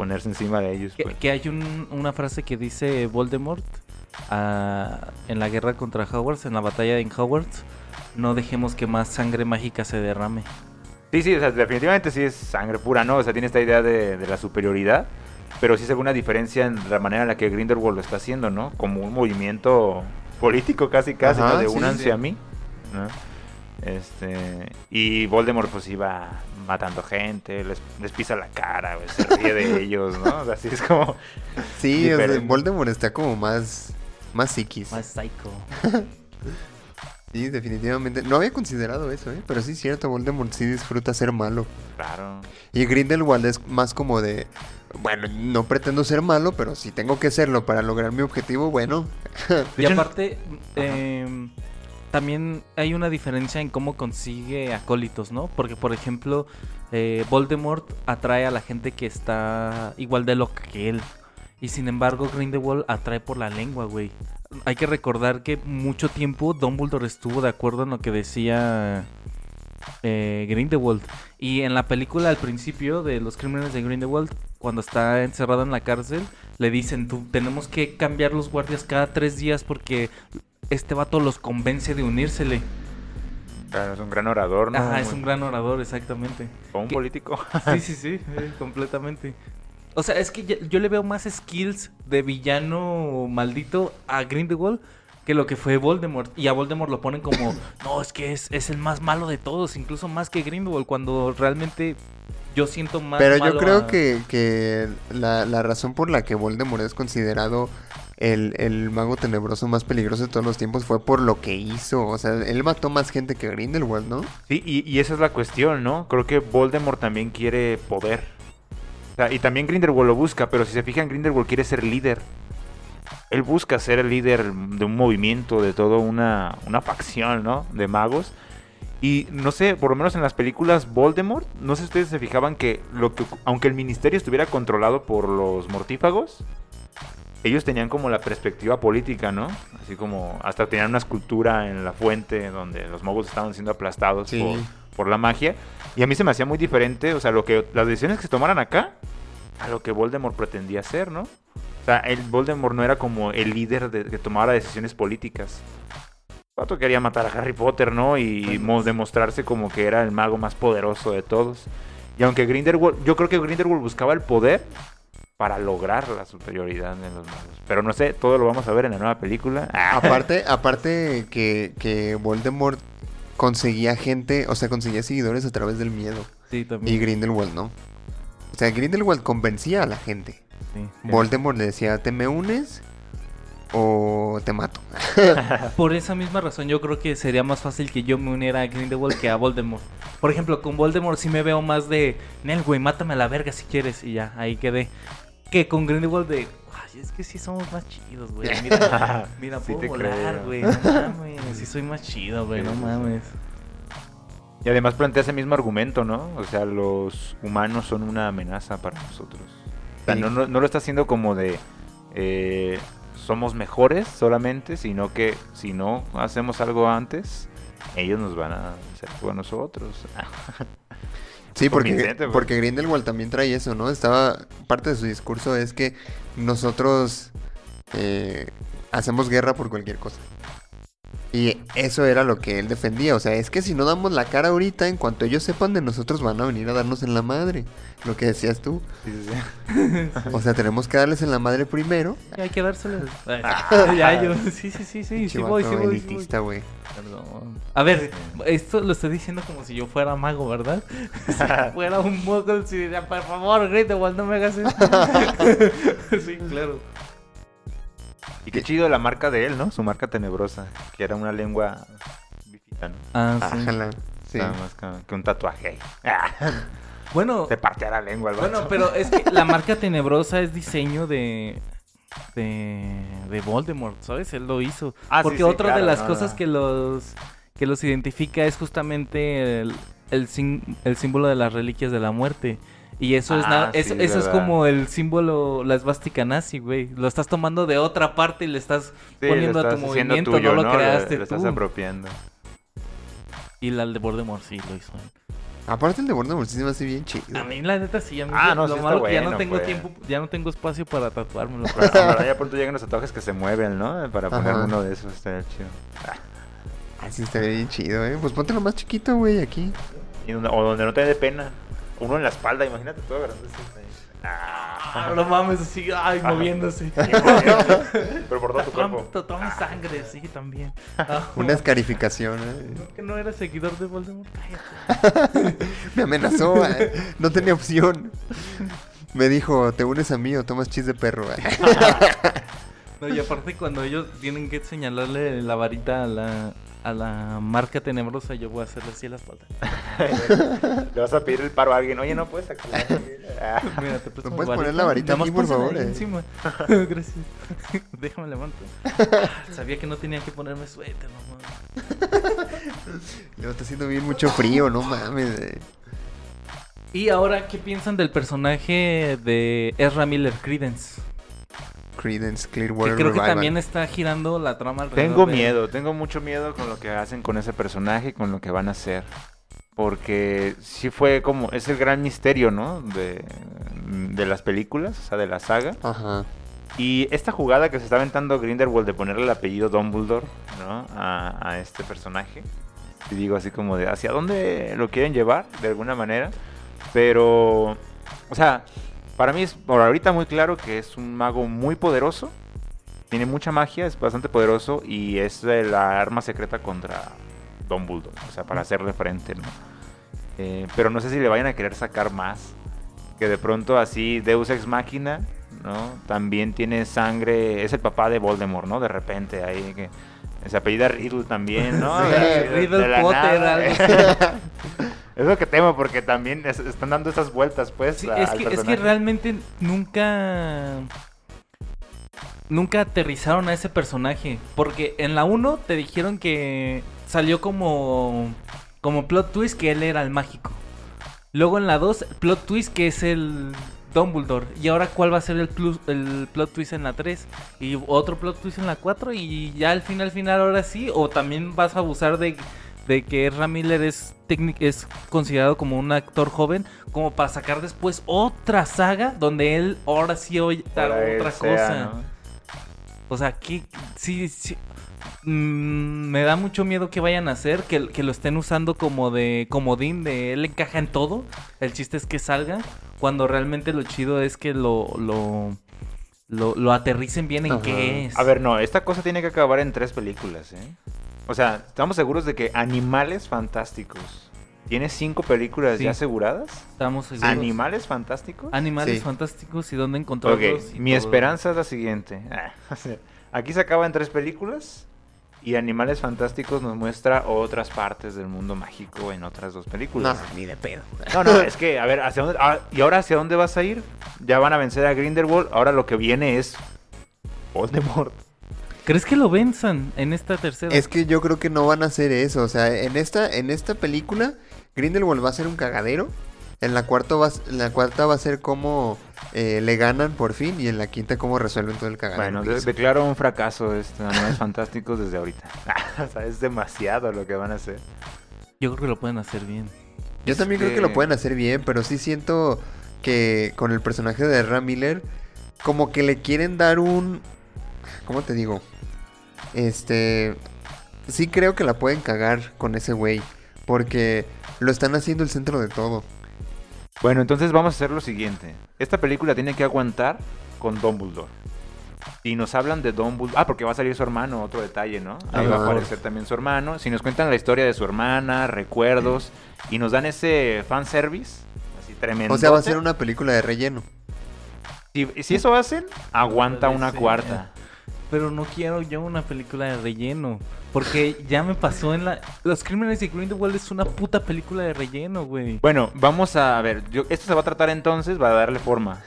ponerse encima de ellos. Que, pues. hay una frase que dice Voldemort ah, en la guerra contra Hogwarts, en la batalla de Hogwarts, no dejemos que más sangre mágica se derrame. Sí, sí, o sea, definitivamente sí es sangre pura, ¿no? O sea, tiene esta idea de, la superioridad, pero sí se ve una diferencia en la manera en la que Grindelwald lo está haciendo, ¿no? Como un movimiento político casi, casi, ¿no? De únanse a mí, ¿no? Este, y Voldemort pues iba matando gente, les, pisa la cara, se ríe de ellos, ¿no? así es como... Sí, Voldemort está como más, más psiquis. Más psycho. sí, definitivamente. No había considerado eso, ¿eh? Pero sí es cierto, Voldemort sí disfruta ser malo. Claro. Y Grindelwald es más como de... Bueno, no pretendo ser malo, pero si tengo que serlo para lograr mi objetivo, bueno. y aparte, eh, también hay una diferencia en cómo consigue acólitos, ¿no? Porque, por ejemplo, eh, Voldemort atrae a la gente que está igual de loca que él. Y sin embargo, Grindelwald atrae por la lengua, güey. Hay que recordar que mucho tiempo Dumbledore estuvo de acuerdo en lo que decía eh, Grindelwald. Y en la película al principio de los crímenes de Grindelwald, cuando está encerrado en la cárcel, le dicen, tú, tenemos que cambiar los guardias cada tres días porque este vato los convence de unírsele. Claro, es un gran orador, ¿no? Ajá, es un gran orador, exactamente. O un político. sí, sí, sí, completamente. O sea, es que yo le veo más skills de villano maldito a Grindelwald que lo que fue Voldemort. Y a Voldemort lo ponen como, no, es que es, es el más malo de todos, incluso más que Grindelwald, cuando realmente yo siento más. Pero yo creo que, que la, la, razón por la que Voldemort es considerado el, mago tenebroso más peligroso de todos los tiempos fue por lo que hizo. O sea, él mató más gente que Grindelwald, ¿no? Sí, y, esa es la cuestión, ¿no? Creo que Voldemort también quiere poder. O sea, y también Grindelwald lo busca, pero si se fijan, Grindelwald quiere ser líder. Él busca ser el líder de un movimiento, de toda una, una facción, ¿no? De magos. Y no sé, por lo menos en las películas Voldemort, no sé si ustedes se fijaban que aunque el ministerio estuviera controlado por los mortífagos, ellos tenían como la perspectiva política, ¿no? Así como hasta tenían una escultura en la fuente donde los moguls estaban siendo aplastados por, la magia. Y a mí se me hacía muy diferente, o sea, lo que las decisiones que se tomaran acá a lo que Voldemort pretendía hacer, ¿no? O sea, el Voldemort no era como el líder de, que tomara decisiones políticas. Pato quería matar a Harry Potter, ¿no? Y demostrarse como que era el mago más poderoso de todos. Y aunque Grindelwald, yo creo que Grindelwald buscaba el poder para lograr la superioridad de los magos. Pero no sé, todo lo vamos a ver en la nueva película. Aparte, aparte que, que Voldemort conseguía gente, o sea, conseguía seguidores a través del miedo. Sí, también. Y Grindelwald no. O sea, Grindelwald convencía a la gente. Sí, Voldemort le decía, ¿te me unes? o te mato. Por esa misma razón yo creo que sería más fácil que yo me uniera a Grindelwald que a Voldemort. Por ejemplo, con Voldemort sí me veo más de, Nel, güey, mátame a la verga si quieres y ya, ahí quedé. Que con Grindelwald de, ay, es que sí somos más chidos, güey. Mira, mira, puedo volar, güey, no mames, sí soy más chido, güey, no mames. Y además plantea ese mismo argumento, ¿no? O sea, los humanos son una amenaza para nosotros. O sea, no, no, no, lo está haciendo como de... Eh, somos mejores solamente, sino que si no hacemos algo antes, ellos nos van a hacer a nosotros. Sí, porque, porque Grindelwald también trae eso, ¿no? Estaba, parte de su discurso es que nosotros eh, hacemos guerra por cualquier cosa. Y eso era lo que él defendía. O sea, es que si no damos la cara ahorita, en cuanto ellos sepan de nosotros, van a venir a darnos en la madre. Lo que decías tú. o sea, tenemos que darles en la madre primero. hay que dárselas. Ah. ya, yo. Sí, sí, sí, sí. Sí voy, sí voy. güey. A ver, esto lo estoy diciendo como si yo fuera mago, ¿verdad? si fuera un mogul, si diría, por favor, igual no me hagas eso. sí, claro. Y qué chido la marca de él, ¿no? Su marca tenebrosa, que era una lengua bífida, ¿no? Ah, sí. sí. Nada más que, un tatuaje. Bueno. Se parte la lengua, Bueno, pero es que la marca tenebrosa es diseño de. De, de Voldemort, ¿sabes? Él lo hizo. Ah, Porque otra de las cosas que los que los identifica es justamente el, el, el símbolo de las reliquias de la muerte. Y eso es nada, ah, eso, es como el símbolo, la esvástica nazi, güey. Lo estás tomando de otra parte y le estás poniendo a tu movimiento, no lo creaste lo, estás apropiando. Y la de Voldemort sí lo hizo Aparte el de Voldemort sí se me hace bien chido. A mí la neta sí, a mí ah, no, lo malo que ya no tengo pues. tiempo, ya no tengo espacio para tatuármelo. Pero, ya pronto llegan los tatuajes que se mueven, ¿no? Para poner uno de esos, estaría chido. Ah, sí estaría bien chido, eh. Pues ponte lo más chiquito, güey, aquí. o donde no te dé pena. Uno en la espalda, imagínate todo grande. Ah, no mames, así, ay, moviéndose. Pero por todo tu cuerpo. Toma sangre, sí, también. Una escarificación, ¿eh? Que no era seguidor de Voldemort, Me amenazó, ¿eh? no tenía opción. Me dijo, ¿te unes a mí o tomas chis de perro? ¿eh? No, y aparte cuando ellos tienen que señalarle la varita a la, a la marca tenebrosa, yo voy a hacerle así a la espalda. Le vas a pedir el paro a alguien, oye, no puedes sacar. Mira, te ¿Me puedes poner la varita aquí, por favor? Eh? Encima. Gracias. Déjame levanto. Ah, sabía que no tenía que ponerme suéter, mamá. Le está haciendo bien mucho frío, no mames. Eh. Y ahora, ¿qué piensan del personaje de Ezra Miller Credence? Credence Clearwater que creo que también está girando la trama alrededor Tengo miedo, tengo mucho miedo con lo que hacen con ese personaje, con lo que van a hacer. Porque sí fue como, es el gran misterio, ¿no? De, de las películas, o sea, de la saga. Ajá. Y esta jugada que se está aventando Grindelwald de ponerle el apellido Dumbledore, ¿no? A, a este personaje. Y digo así como de, ¿hacia dónde lo quieren llevar? De alguna manera. Pero, o sea, para mí es por ahorita muy claro que es un mago muy poderoso, tiene mucha magia, es bastante poderoso y es la arma secreta contra Dumbledore, o sea, para hacerle frente, ¿no? Eh, pero no sé si le vayan a querer sacar más. Que de pronto así Deus Ex Máquina, ¿no? También tiene sangre, es el papá de Voldemort, ¿no? De repente ahí que se apellida Riddle también, ¿no? Riddle Potter. es lo que temo porque también están dando esas vueltas, pues. es, que, es que realmente nunca nunca aterrizaron a ese personaje. Porque en la 1 te dijeron que salió como, como plot twist que él era el mágico. Luego en la 2, plot twist que es el Dumbledore. Y ahora cuál va a ser el, el plot twist en la 3. Y otro plot twist en la 4. Y ya al final, final, ahora sí. O también vas a abusar de, de que Ezra Miller es, es considerado como un actor joven. Como para sacar después otra saga donde él ahora sí oye otra cosa. O sea, aquí sí, sí mm, me da mucho miedo que vayan a hacer, que, que, lo estén usando como de comodín, de él encaja en todo. El chiste es que salga, cuando realmente lo chido es que lo, lo, lo, aterricen bien en qué es. A ver, no, esta cosa tiene que acabar en tres películas, ¿eh? O sea, estamos seguros de que Animales Fantásticos ¿Tiene cinco películas ya aseguradas? Estamos seguros. ¿Animales fantásticos? Animales fantásticos y dónde encontrarlos. Mi esperanza es la siguiente. Aquí se acaban tres películas y Animales Fantásticos nos muestra otras partes del mundo mágico en otras dos películas. No, ni de pedo. No, no, es que, a ver, ¿hacia dónde, ah, ¿y ahora hacia dónde vas a ir? Ya van a vencer a Grindelwald, ahora lo que viene es Voldemort. ¿Crees que lo venzan en esta tercera? Es que yo creo que no van a hacer eso. O sea, en esta, en esta película Grindelwald va a ser un cagadero. En la, cuarta va, la cuarta va a ser como eh, le ganan por fin y en la quinta cómo resuelven todo el cagadero. Bueno, declaro un fracaso este Animales Fantásticos desde ahorita. o sea, es demasiado lo que van a hacer. Yo creo que lo pueden hacer bien. Yo también creo que lo pueden hacer bien, pero sí siento que con el personaje de Ram Miller como que le quieren dar un ¿cómo te digo? Este sí creo que la pueden cagar con ese güey porque lo están haciendo el centro de todo. Bueno, entonces vamos a hacer lo siguiente. Esta película tiene que aguantar con Dumbledore. Y nos hablan de Dumbledore. Ah, porque va a salir su hermano, otro detalle, ¿no? Ahí va a aparecer también su hermano. Si nos cuentan la historia de su hermana, recuerdos, y nos dan ese fanservice, así tremendo. O sea, va a ser una película de relleno. Si, si eso hacen, aguanta una cuarta. Pero no quiero yo una película de relleno. Porque ya me pasó en la. Los Crímenes de Grindelwald es una puta película de relleno, güey. Bueno, vamos a ver. Yo, esto se va a tratar entonces, va a darle forma.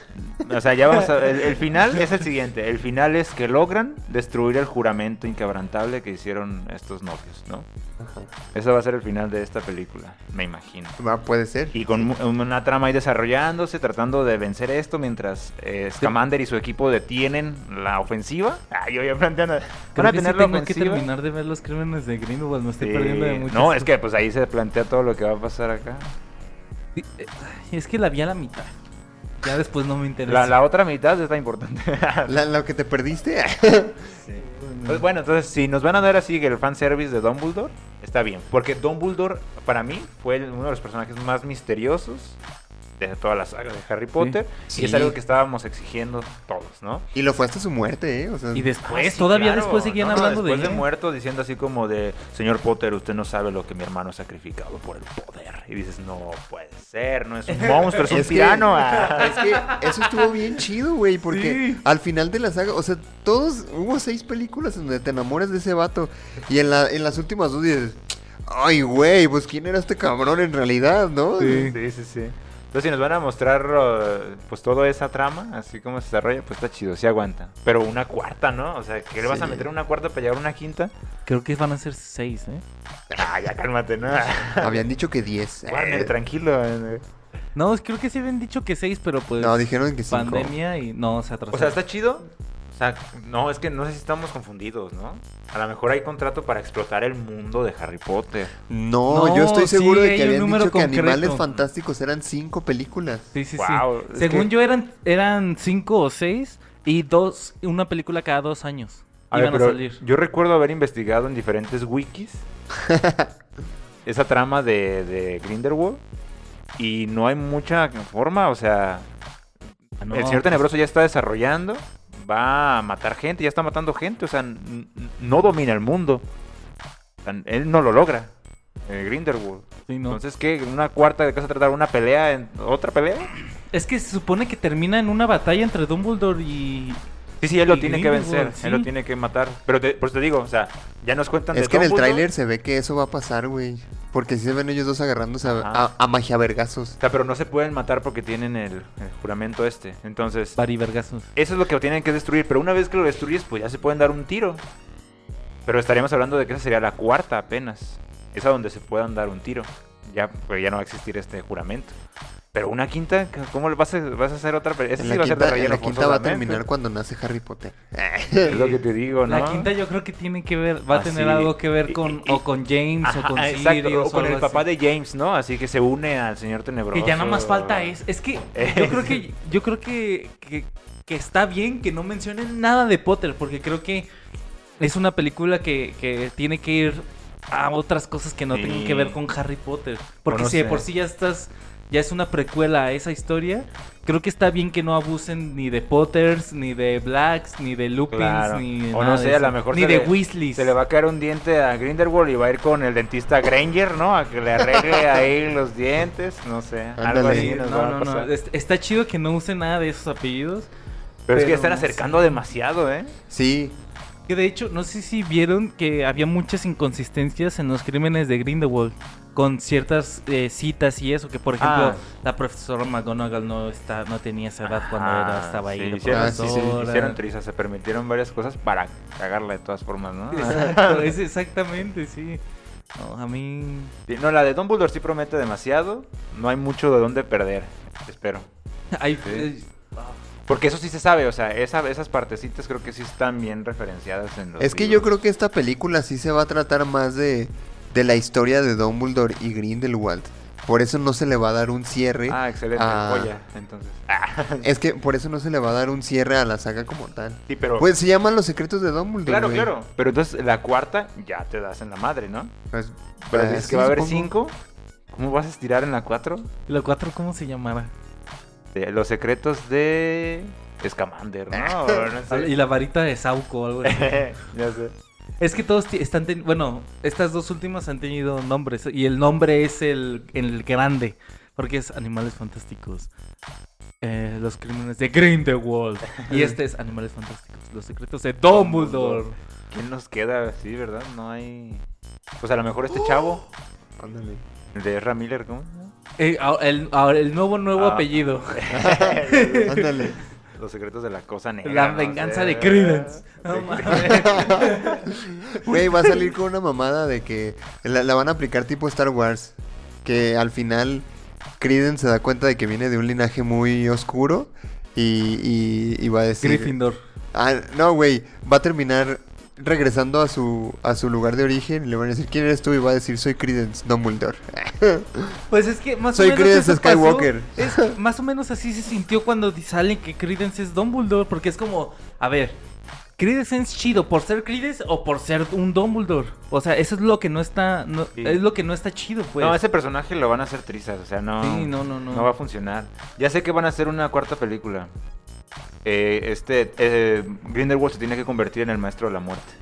O sea, ya vamos a. El, final es el siguiente: el final es que logran destruir el juramento inquebrantable que hicieron estos novios, ¿no? Eso va a ser el final de esta película, me imagino. Va, puede ser. Y con una trama ahí desarrollándose, tratando de vencer esto mientras eh, Scamander y su equipo detienen la ofensiva. Ah, yo ya planteando. Van a tener tengo que terminar de ver los crímenes de Greenwald, me estoy perdiendo de mucho. No, es que pues ahí se plantea todo lo que va a pasar acá. Eh, es que la vi a la mitad. Ya después no me interesa. La, otra mitad está importante. ¿La, ¿Lo que te perdiste? sí. Pues bueno, entonces si nos van a dar así el fanservice de Dumbledore, está bien. Porque Dumbledore, para mí, fue uno de los personajes más misteriosos de toda la saga de Harry Potter. Y es algo que estábamos exigiendo todos, ¿no? Y lo fue hasta su muerte, ¿eh? y después, ah, todavía después seguían hablando de Después de muerto, diciendo así como de, señor Potter, usted no sabe lo que mi hermano ha sacrificado por el poder. Y dices, no puede ser, no es un monstruo, es un tirano. es que eso estuvo bien chido, güey, porque al final de la saga, o sea, todos, hubo seis películas en donde te enamoras de ese vato. Y en, la, en las últimas dos dices, ay, güey, pues quién era este cabrón en realidad, ¿no? Sí, sí, sí. sí. Entonces, si nos van a mostrar uh, pues toda esa trama, así como se desarrolla, pues está chido, sí aguanta. Pero una cuarta, ¿no? O sea, ¿qué le vas a meter una cuarta para llegar a una quinta? Creo que van a ser seis, ¿eh? Ah, ya cálmate, ¿no? Habían dicho que diez. Bueno, eh. tranquilo. Eh. No, creo que sí habían dicho que seis, pero pues... No, dijeron que cinco. Pandemia y no, se atrasó. O sea, está chido, o sea, no, es que no sé si estamos confundidos, ¿no? A lo mejor hay contrato para explotar el mundo de Harry Potter. No, yo estoy seguro de que habían dicho que Animales Fantásticos eran cinco películas. Sí, sí, sí. Según yo eran, eran cinco o seis y dos, una película cada dos años. iban a salir. Yo recuerdo haber investigado en diferentes wikis esa trama de, de Grindelwald y no hay mucha forma, o sea, ah, el Señor Tenebroso ya está desarrollando va a matar gente, ya está matando gente, o sea, no domina el mundo. él no lo logra, eh, Grindelwald. Entonces, ¿qué? ¿Una cuarta de casa tratar una pelea en otra pelea? Es que se supone que termina en una batalla entre Dumbledore y, Sí, sí, él lo tiene que vencer, él lo tiene que matar. Pero por eso te digo, o sea, ya nos cuentan es que en el tráiler se ve que eso va a pasar, güey. Porque si se ven ellos dos agarrándose a, a, magia vergazos. O sea, pero no se pueden matar porque tienen el, juramento este. Entonces. vergazos. Eso es lo que tienen que destruir. Pero una vez que lo destruyes, pues ya se pueden dar un tiro. Pero estaríamos hablando de que esa sería la cuarta apenas. Esa donde se puedan dar un tiro. Ya, pues ya no va a existir este juramento. Pero una quinta, ¿cómo vas a, vas a hacer otra? Esa sí va a ser de relleno. La quinta va a terminar cuando nace Harry Potter. es lo que te digo, ¿no? La quinta yo creo que tiene que ver, va a tener algo que ver con, o con James, o con Sirius. O con el papá de James, ¿no? Así que se une al señor tenebroso. Que ya nada más falta es, es que yo creo que, yo creo que, que, que está bien que no mencionen nada de Potter, porque creo que es una película que, que tiene que ir a otras cosas que no tengan que ver con Harry Potter. Porque si de por sí ya estás ya es una precuela a esa historia. Creo que está bien que no abusen ni de Potters, ni de Blacks, ni de Lupins, ni o no sé, a lo mejor ni de Weasley. Se le va a caer un diente a Grindelwald y va a ir con el dentista Granger, ¿no? A que le arregle ahí los dientes, no sé, algo así no, no, no. Está chido que no usen nada de esos apellidos. Pero, es que ya están acercando demasiado, ¿eh? Sí. Que de hecho, no sé si vieron que había muchas inconsistencias en los crímenes de Grindelwald con ciertas eh, citas y eso, que por ejemplo ah. la profesora McGonagall no está, no tenía esa edad cuando era, estaba ahí. Sí, hicieron, sí, sí, hicieron trizas, se permitieron varias cosas para cagarla de todas formas, ¿no? Exacto, es exactamente, sí. No, a mí... No, la de Dumbledore sí promete demasiado, no hay mucho de dónde perder, espero. Hay, porque eso sí se sabe, o sea, esas partecitas creo que sí están bien referenciadas en los Es que yo creo que esta película sí se va a tratar más de de la historia de Dumbledore y Grindelwald. Por eso no se le va a dar un cierre. Ah, excelente. A... entonces. Es que por eso no se le va a dar un cierre a la saga como tal. Sí, pero. Pues se llaman Los Secretos de Dumbledore. Claro, claro. Pero entonces la cuarta ya te das en la madre, ¿no? Pues. Pero pues, que va a haber cinco. ¿Cómo vas a estirar en la cuatro? ¿La cuatro cómo se llamara? Los Secretos de. Escamander, ¿no? Y la varita de Sauco o algo así. ya sé. Es que todos están, bueno, estas dos últimas han tenido nombres y el nombre es el, el grande, porque es Animales Fantásticos. Eh, los crímenes de Grindelwald. Y este es Animales Fantásticos, los secretos de Dumbledore. ¿Quién nos queda? Sí, ¿verdad? No hay... Pues a lo mejor este chavo. Ándale. El de Ezra Miller, ¿cómo? Eh, el, el, nuevo, nuevo ah. apellido. Ándale. Los secretos de la cosa negra. La venganza de Credence. Güey, va a salir con una mamada de que la, van a aplicar tipo Star Wars. Que al final Credence se da cuenta de que viene de un linaje muy oscuro. Y, y, va a decir. Gryffindor. Ah, no, güey. Va a terminar regresando a su, a su lugar de origen le van a decir quién eres tú y va a decir soy Credence Dumbledore. Pues es que más o menos Credence Skywalker. es, más o menos así se sintió cuando sale que Credence es Dumbledore porque es como, a ver, Credence es chido por ser Credence o por ser un Dumbledore. O sea, eso es lo que no está es lo que no está chido, pues. No, ese personaje lo van a hacer trizas, o sea, no no, no, no. No va a funcionar. Ya sé que van a hacer una cuarta película. Eh, este eh, Grindelwald se tiene que convertir en el maestro de la muerte.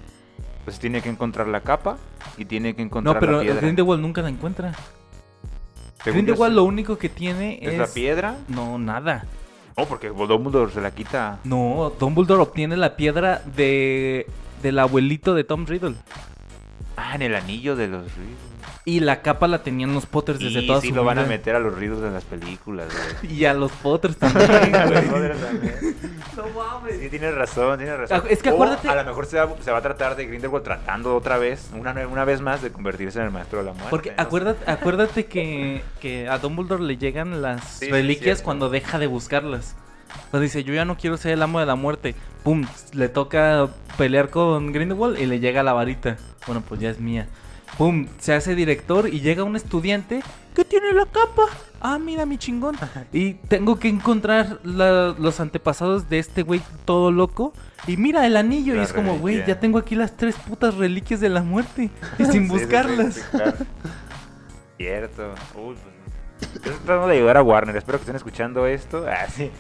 Pues tiene que encontrar la capa y tiene que encontrar no, pero la piedra. Grindelwald nunca la encuentra. Grindelwald lo único que tiene es, ¿Es la piedra. No, nada. No, porque Dumbledore se la quita. No, Dumbledore obtiene la piedra de del abuelito de Tom Riddle. Ah, en el anillo de los Riddle. Y la capa la tenían los Potters desde y toda sí lo van a meter a los Riddles en las películas, güey. y a los Potters también, a los Potters también. No mames. Sí, tienes razón, tienes razón. Es que acuérdate... a lo mejor se va, se va, a tratar de Grindelwald tratando otra vez, una, una vez más, de convertirse en el maestro de la muerte. Porque acuérdate, acuérdate que, que a Dumbledore le llegan las reliquias cuando deja de buscarlas. Pues dice, yo ya no quiero ser el amo de la muerte. Pum, le toca pelear con Grindelwald y le llega la varita. Bueno, pues ya es mía. Pum, se hace director y llega un estudiante que tiene la capa. Ah, mira mi chingón. Y tengo que encontrar los antepasados de este güey todo loco. Y mira el anillo. y es como, güey, ya tengo aquí las tres putas reliquias de la muerte. Y sin buscarlas. Cierto. Uy, Estoy tratando de ayudar a Warner. Espero que estén escuchando esto. Ah, sí.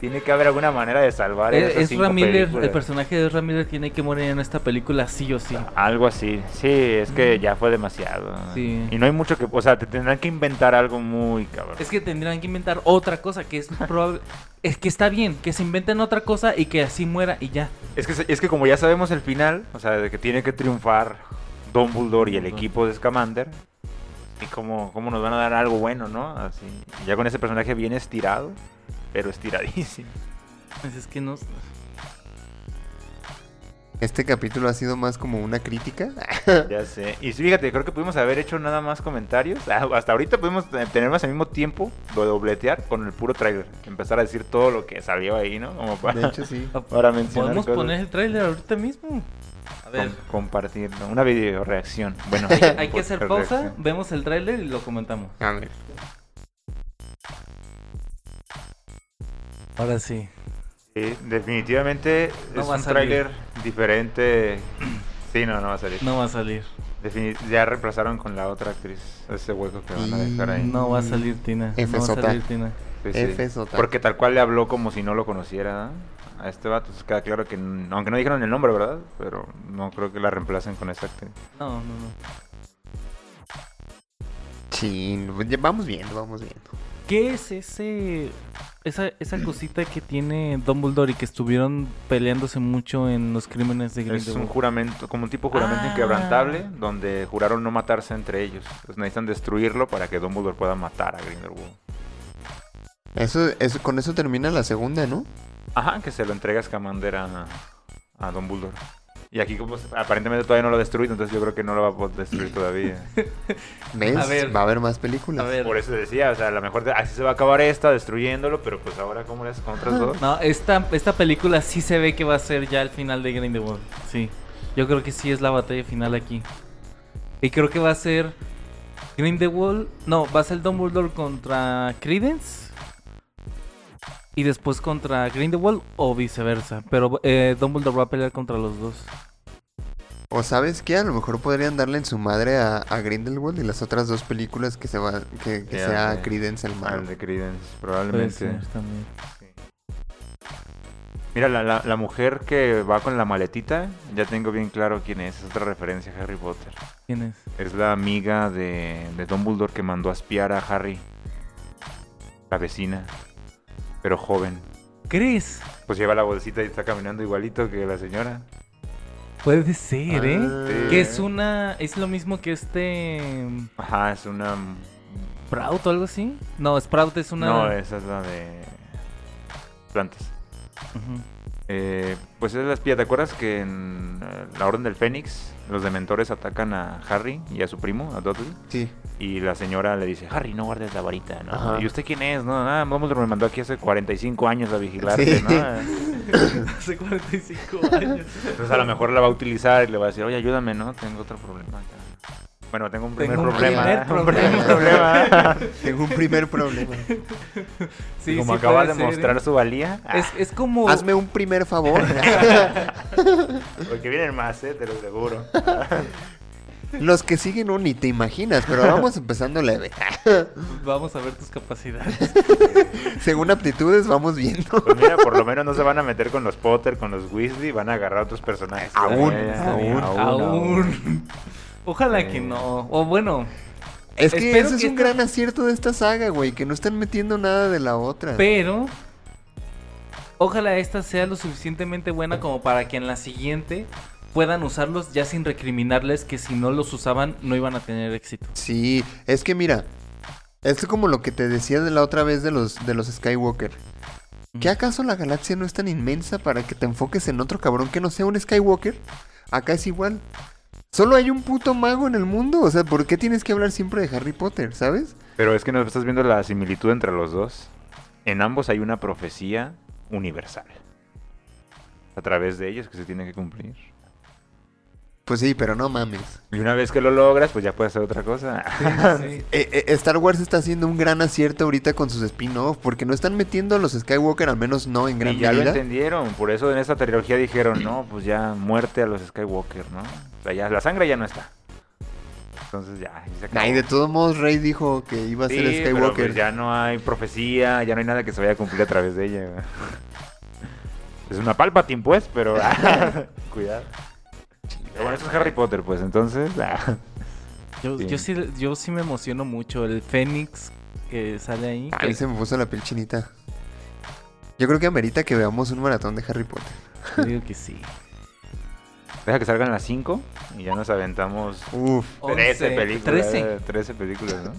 Tiene que haber alguna manera de salvar es, esas cinco Miller, El personaje de Miller tiene que morir en esta película sí o sí. Algo así. Sí, es que ya fue demasiado. Sí. Y no hay mucho que... O sea, te tendrán que inventar algo muy cabrón. Es que tendrán que inventar otra cosa que es probable... es que está bien, que se inventen otra cosa y que así muera y ya. Es que, es que como ya sabemos el final, o sea, de que tiene que triunfar Dumbledore y el equipo de Scamander, y cómo, cómo nos van a dar algo bueno, ¿no? Así, ya con ese personaje bien estirado pero estiradísimo. Pues es que no. Este capítulo ha sido más como una crítica. ya sé. Y fíjate, creo que pudimos haber hecho nada más comentarios. Ah, hasta ahorita pudimos tener más al mismo tiempo de dobletear con el puro trailer. Empezar a decir todo lo que salió ahí, ¿no? Como para, de hecho, sí. para mencionar. Podemos poner el trailer ahorita mismo. A ver. compartirlo. Una video reacción. Bueno, hay, que hacer pausa, vemos el trailer y lo comentamos. A ver. Ahora sí. Sí, definitivamente es un tráiler diferente. Sí, no, no va a salir. No va a salir. ya reemplazaron con la otra actriz ese hueco que van a dejar ahí. No va a salir Tina. F no va a salir Tina. Porque tal cual le habló como si no lo conociera a este vato. Entonces queda claro que, aunque no dijeron el nombre, ¿verdad? Pero no creo que la reemplacen con esa actriz. No, no, no. Sí, vamos viendo, vamos viendo. ¿Qué es ese esa, esa cosita que tiene Dumbledore y que estuvieron peleándose mucho en los crímenes de Grindelwald? Es un juramento, como un tipo juramento ah. inquebrantable, donde juraron no matarse entre ellos. Pues necesitan destruirlo para que Dumbledore pueda matar a Grindelwald. Eso, eso, con eso termina la segunda, ¿no? Ajá, que se lo entrega Scamander a, a Dumbledore. Y aquí como aparentemente todavía no lo ha destruido, entonces yo creo que no lo va a poder destruir todavía. ¿Ves? va a haber más películas. Por eso decía, o sea, a lo mejor así se va a acabar esta destruyéndolo, pero pues ahora ¿cómo le haces con otras dos? No, esta, esta película sí se ve que va a ser ya el final de Grindelwald. Sí. Yo creo que sí es la batalla final aquí. Y creo que va a ser Grindelwald, no, va a ser Dumbledore contra Credence y después contra Grindelwald o viceversa. Pero eh, Dumbledore va a pelear contra los dos. O sabes qué, a lo mejor podrían darle en su madre a, Grindelwald y las otras dos películas que se va, que, sea Credence el malo. de Credence, probablemente. Mira, la, la, mujer que va con la maletita, ya tengo bien claro quién es. Es otra referencia a Harry Potter. ¿Quién es? Es la amiga de, de Dumbledore que mandó a espiar a Harry. La vecina pero joven. ¿Crees? Pues lleva la bolsita y está caminando igualito que la señora. Puede ser, ¿eh? Ah. Que es una. Es lo mismo que este. Ajá, es una. ¿Sprout o algo así? No, Sprout es una. No, esa es la de. Plantas. eh, pues es la espía. ¿Te acuerdas que en eh, La Orden del Fénix los dementores atacan a Harry y a su primo, a Dudley? Sí. Y la señora le dice, Harry, no guardes la varita, ¿no? ¿Y usted quién es? No, nada, vamos, me mandó aquí hace 45 años a vigilarte, ¿no? hace 45 años. Entonces a lo mejor la va a utilizar y le va a decir, oye, ayúdame, ¿no? Tengo otro problema acá. Bueno, tengo un primer problema. Primer problema. tengo un primer problema. Sí, como acaba de mostrar ¿eh? su valía. Es, es, como. Hazme un primer favor. Porque vienen más, ¿eh? te lo aseguro. Los que siguen no ni te imaginas, pero vamos empezando leve. vamos a ver tus capacidades. Según aptitudes vamos viendo. Pues mira, por lo menos no se van a meter con los Potter, con los Weasley, van a agarrar a otros personajes. Aún, aún, aún, Ojalá que no. O bueno. Es que ese es un gran acierto de esta saga, güey, que no están metiendo nada de la otra. Pero ojalá esta sea lo suficientemente buena como para que en la siguiente puedan usarlos ya sin recriminarles que si no los usaban no iban a tener éxito. Sí, es que mira, esto es como lo que te decía de la otra vez de los, de los Skywalker. ¿Qué acaso la galaxia no es tan inmensa para que te enfoques en otro cabrón que no sea un Skywalker? Acá es igual. Solo hay un puto mago en el mundo. O sea, ¿por qué tienes que hablar siempre de Harry Potter, sabes? Pero es que no estás viendo la similitud entre los dos. En ambos hay una profecía universal. A través de ellos que se tiene que cumplir. Pues sí, pero no mames. Y una vez que lo logras, pues ya puedes hacer otra cosa. Eh, eh, Star Wars está haciendo un gran acierto ahorita con sus spin-off, porque no están metiendo a los Skywalker, al menos no en gran y ya lo entendieron, por eso en esta trilogía dijeron, no, pues ya muerte a los Skywalker, ¿no? O sea, ya la sangre ya no está. Entonces ya. Y de todos modos, Rey dijo que iba a ser Skywalker. Pero pues ya no hay profecía, ya no hay nada que se vaya a cumplir a través de ella. Es una Palpatine, pues, pero. cuidado. Pero bueno, eso es Harry Potter, pues, entonces. Ah. Yo, sí. yo, sí, yo sí me emociono mucho. El Fénix que sale ahí. A mí se me puso la piel chinita. Yo creo que amerita que veamos un maratón de Harry Potter. Yo digo que sí. Deja que salgan las 5 y ya nos aventamos Uf, 13 películas. 13. películas, ¿no?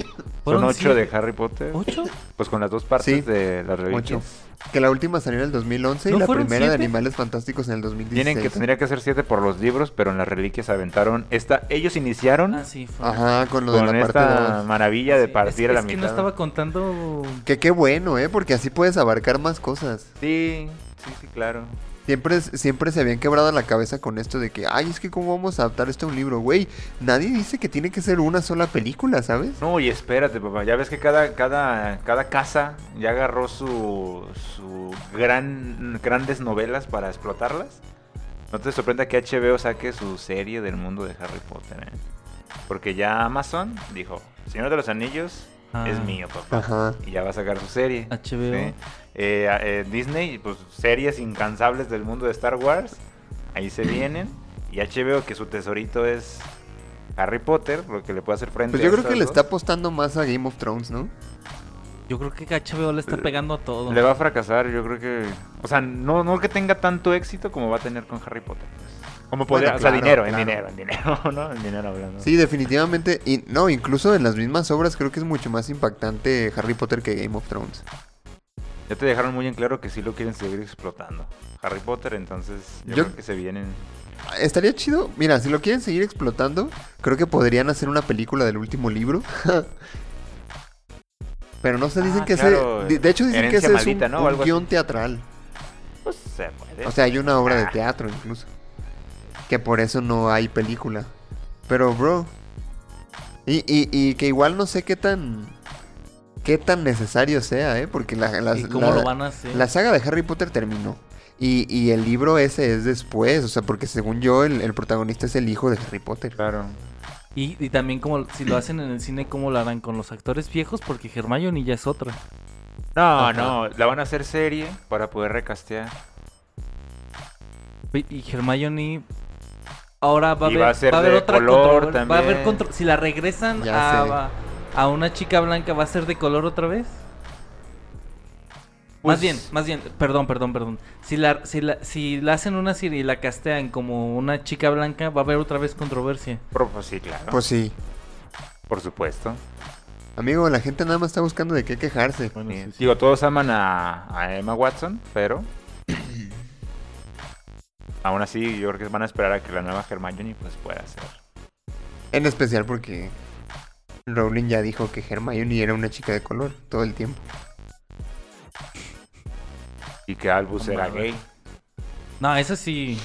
Son 8 de Harry Potter. ¿8? Pues con las dos partes de las reliquias. Que la última salió en el 2011 y la primera de Animales Fantásticos en el 2016. Tienen que tendría que ser 7 por los libros, pero en las reliquias aventaron esta ellos iniciaron ah, sí, fue. Ajá, con lo de la esta parte maravilla de partir a la es mitad. Que no estaba contando Que qué bueno, eh, porque así puedes abarcar más cosas. Sí, sí, sí, claro. Siempre, siempre se habían quebrado la cabeza con esto de que, ay, es que cómo vamos a adaptar esto a un libro, güey. Nadie dice que tiene que ser una sola película, ¿sabes? No, y espérate, papá. Ya ves que cada, cada, cada casa ya agarró su, su gran, grandes novelas para explotarlas. No te sorprenda que HBO saque su serie del mundo de Harry Potter, ¿eh? Porque ya Amazon dijo, Señor de los Anillos es ah. mío, papá. Y ya va a sacar su serie. HBO. Eh, eh, Disney, pues series incansables del mundo de Star Wars, ahí se vienen. Y HBO, que su tesorito es Harry Potter, lo que le puede hacer frente Pues yo creo que le está apostando más a Game of Thrones, ¿no? Yo creo que HBO le está pegando a todo. Le va a fracasar, yo creo que. O sea, no, no que tenga tanto éxito como va a tener con Harry Potter. Como podría, o sea, dinero, en dinero, en dinero, ¿no? En dinero hablando. Sí, definitivamente. Y no, incluso en las mismas obras creo que es mucho más impactante Harry Potter que Game of Thrones. Ya te dejaron muy en claro que sí lo quieren seguir explotando. Harry Potter, entonces yo, creo que se vienen. Estaría chido. Mira, si lo quieren seguir explotando, creo que podrían hacer una película del último libro. Pero no se dicen ah, que ese. De, hecho, dicen que ese es un, guion teatral. Pues se puede. O sea, hay una obra de ah. teatro incluso. Que por eso no hay película. Pero, bro. Y, y, y que igual no sé qué tan qué tan necesario sea, ¿eh? Porque la, la, la saga de Harry Potter terminó. Y, y, el libro ese es después, o sea, porque según yo el, protagonista es el hijo de Harry Potter. Claro. Y, y, también como si lo hacen en el cine, ¿cómo lo harán con los actores viejos? Porque Hermione ya es otra. No, no, la van a hacer serie para poder recastear. Y Hermione ahora va a haber, va a ser haber otra color también. Va a haber control. Si la regresan a, a una chica blanca va a ser de color otra vez? más pues bien, más bien, perdón, perdón, perdón. Si la, si la, si la hacen una serie y la castean como una chica blanca, va a haber otra vez controversia. Pues sí, claro. Pues sí. Por supuesto. Amigo, la gente nada más está buscando de qué quejarse. Digo, todos aman a, a Emma Watson, pero aún así yo creo que van a esperar a que la nueva Hermione pues pueda ser. En especial porque Rowling ya dijo que Hermione era una chica de color todo el tiempo. Y que Albus era gay. No, eso sí.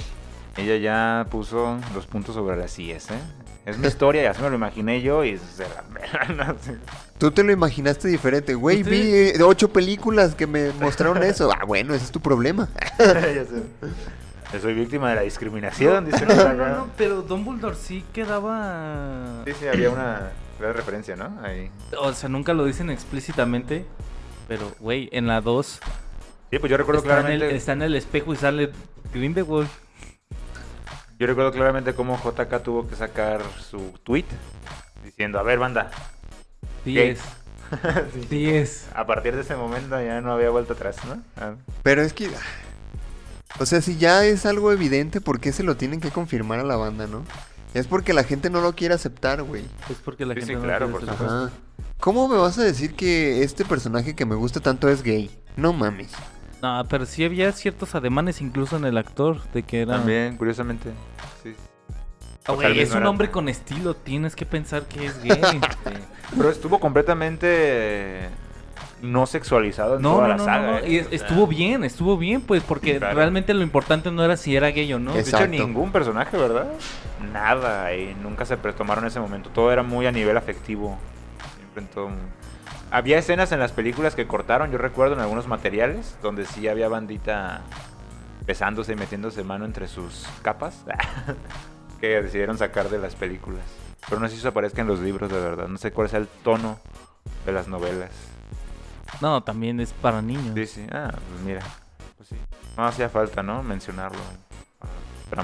Ella ya puso los puntos sobre las IES, ¿eh? Es mi historia, ya se me lo imaginé yo y Tú te lo imaginaste diferente, güey. Vi eh, ocho películas que me mostraron eso. Ah, bueno, ese es tu problema. Yo soy víctima de la discriminación, dice. No, no, no, no, pero Dumbledore sí quedaba. Sí, sí, había una referencia, ¿no? Ahí. O sea, nunca lo dicen explícitamente, pero, güey, en la 2... Sí, pues yo recuerdo claramente... está en el espejo y sale Grindelwald. Yo recuerdo claramente cómo JK tuvo que sacar su tweet diciendo, a ver, banda. 10. 10. A partir de ese momento ya no había vuelto atrás, ¿no? Ah. Pero es que... O sea, si ya es algo evidente, ¿por qué se lo tienen que confirmar a la banda, no? Es porque la gente no lo quiere aceptar, güey. Es porque la gente no claro, lo quiere aceptar. ¿Cómo me vas a decir que este personaje que me gusta tanto es gay? No mames. No, pero sí había ciertos ademanes incluso en el actor de que era... También, curiosamente. Sí. Es un hombre con estilo, tienes que pensar que es gay. Pero estuvo completamente no sexualizado en no, toda la no, saga. No, y estuvo bien, estuvo bien, pues, porque realmente lo importante no era si era gay o no. De hecho, ningún personaje, ¿verdad? Nada, y nunca se tomaron ese momento. Todo era muy a nivel afectivo. Siempre en todo. Había escenas en las películas que cortaron, yo recuerdo en algunos materiales, donde sí había bandita besándose y metiéndose mano entre sus capas, que decidieron sacar de las películas. Pero no sé si eso aparezca en los libros de verdad. No sé cuál es el tono de las novelas. No, también es para niños. Sí, sí. Ah, pues mira. Pues sí. No hacía falta, ¿no? Mencionarlo. Pero,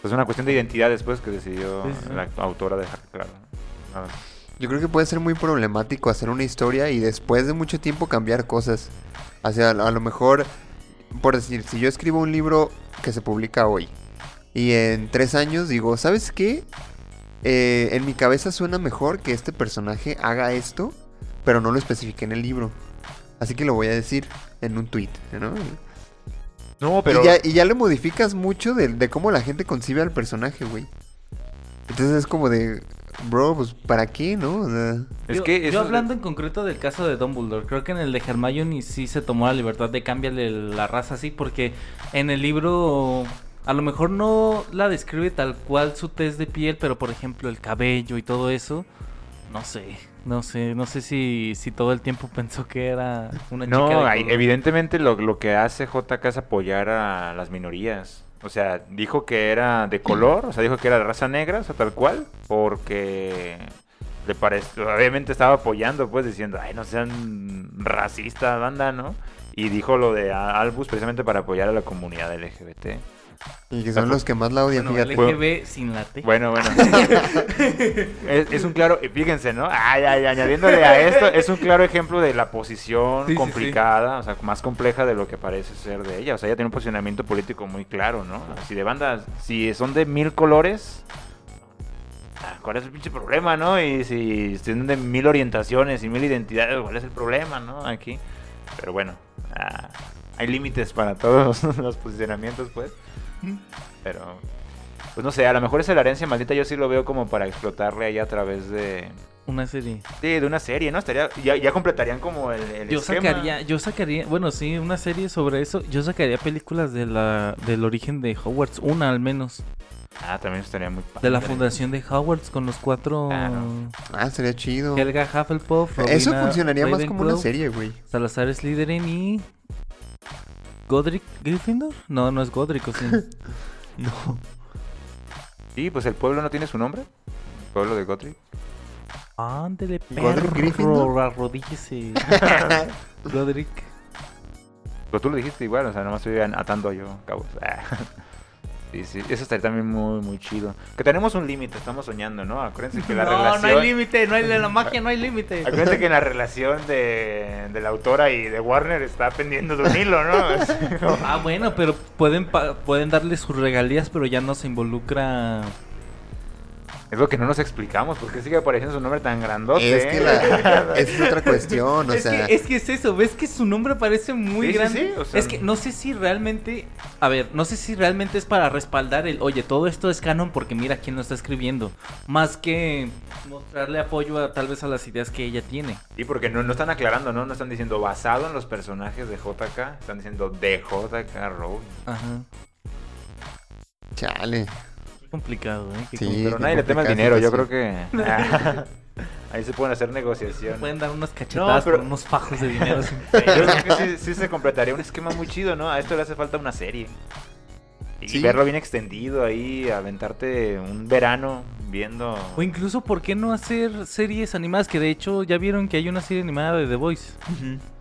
pues es una cuestión de identidad después que decidió la autora dejar claro. Yo creo que puede ser muy problemático hacer una historia y después de mucho tiempo cambiar cosas. O sea, a lo mejor, por decir, si yo escribo un libro que se publica hoy y en tres años digo, ¿sabes qué? Eh, en mi cabeza suena mejor que este personaje haga esto, pero no lo especifique en el libro. Así que lo voy a decir en un tweet, ¿no? No, pero... Y ya, le modificas mucho de, cómo la gente concibe al personaje, güey. Entonces es como de, bro, pues ¿para qué, no? es yo, que yo hablando en concreto del caso de Dumbledore, creo que en el de Hermione sí se tomó la libertad de cambiarle la raza así, porque en el libro a lo mejor no la describe tal cual su test de piel, pero por ejemplo el cabello y todo eso, no sé, no sé, no sé si, si todo el tiempo pensó que era una chica. No, evidentemente lo, lo que hace JK es apoyar a las minorías. O sea, dijo que era de color, o sea, dijo que era de raza negra, o sea, tal cual, porque le parece, obviamente estaba apoyando, pues, diciendo, ay, no sean racistas, banda, ¿no? Y dijo lo de Albus precisamente para apoyar a la comunidad LGBT. Y que son los que más la odian, bueno, LGB sin la T. Bueno, bueno. es, un claro, fíjense, ¿no? Ay, ay, añadiéndole a esto, es un claro ejemplo de la posición complicada, o sea, más compleja de lo que parece ser de ella. O sea, ella tiene un posicionamiento político muy claro, ¿no? Si de bandas, si son de mil colores, ah, ¿cuál es el pinche problema, no? Y si tienen de mil orientaciones y mil identidades, ¿cuál es el problema, no? Aquí. Pero bueno, ah, hay límites para todos los posicionamientos, pues. Pero, pues no sé, a lo mejor esa herencia maldita yo sí lo veo como para explotarle ahí a través de... Una serie. Sí, de una serie, ¿no? Estaría, ya, ya completarían como el, yo sacaría, yo sacaría, bueno, sí, una serie sobre eso. Yo sacaría películas de la, del origen de Hogwarts, una al menos. Ah, también estaría muy padre. De la fundación de Hogwarts con los cuatro. Ah, sería chido. Helga Hufflepuff. Eso funcionaría más como una serie, güey. Salazar Slytherin y ¿Godric Gryffindor? No, no es Godric, ¿o sí? no. Sí, pues el pueblo no tiene su nombre. El pueblo de Godric. Ándele, perro. ¿Godric Gryffindor? Arrodíllese. Godric. Pero tú lo dijiste igual, o sea, nomás estoy atando yo cabos. Sí, sí, eso estaría también muy, muy chido. Que tenemos un límite, estamos soñando, ¿no? Acuérdense que la relación... No, no hay límite, no hay la magia, no hay límite. Acuérdense que la relación de, de, la autora y de Warner está pendiendo de un hilo, ¿no? ah, bueno, pero pueden, pueden darle sus regalías, pero ya no se involucra es lo que no nos explicamos, porque sigue apareciendo su nombre tan grandote. Es que la, es otra cuestión, o es sea. Que, es que es eso, ves que su nombre parece muy grande. es que no sé si realmente, a ver, no sé si realmente es para respaldar el, oye, todo esto es canon porque mira quién lo está escribiendo, más que mostrarle apoyo a, tal vez a las ideas que ella tiene. Y porque no, no están aclarando, ¿no? No están diciendo basado en los personajes de JK, están diciendo de JK Rowling. Ajá. Chale complicado, ¿eh? sí, pero nadie le teme el dinero, yo creo que... Ahí se pueden hacer negociaciones. Pueden dar unas cachetadas no, unos fajos de dinero. sin yo creo que sí, se completaría un esquema muy chido, ¿no? A esto le hace falta una serie. Y verlo bien extendido ahí, aventarte un verano viendo... O incluso, ¿por qué no hacer series animadas? Que de hecho ya vieron que hay una serie animada de The Voice.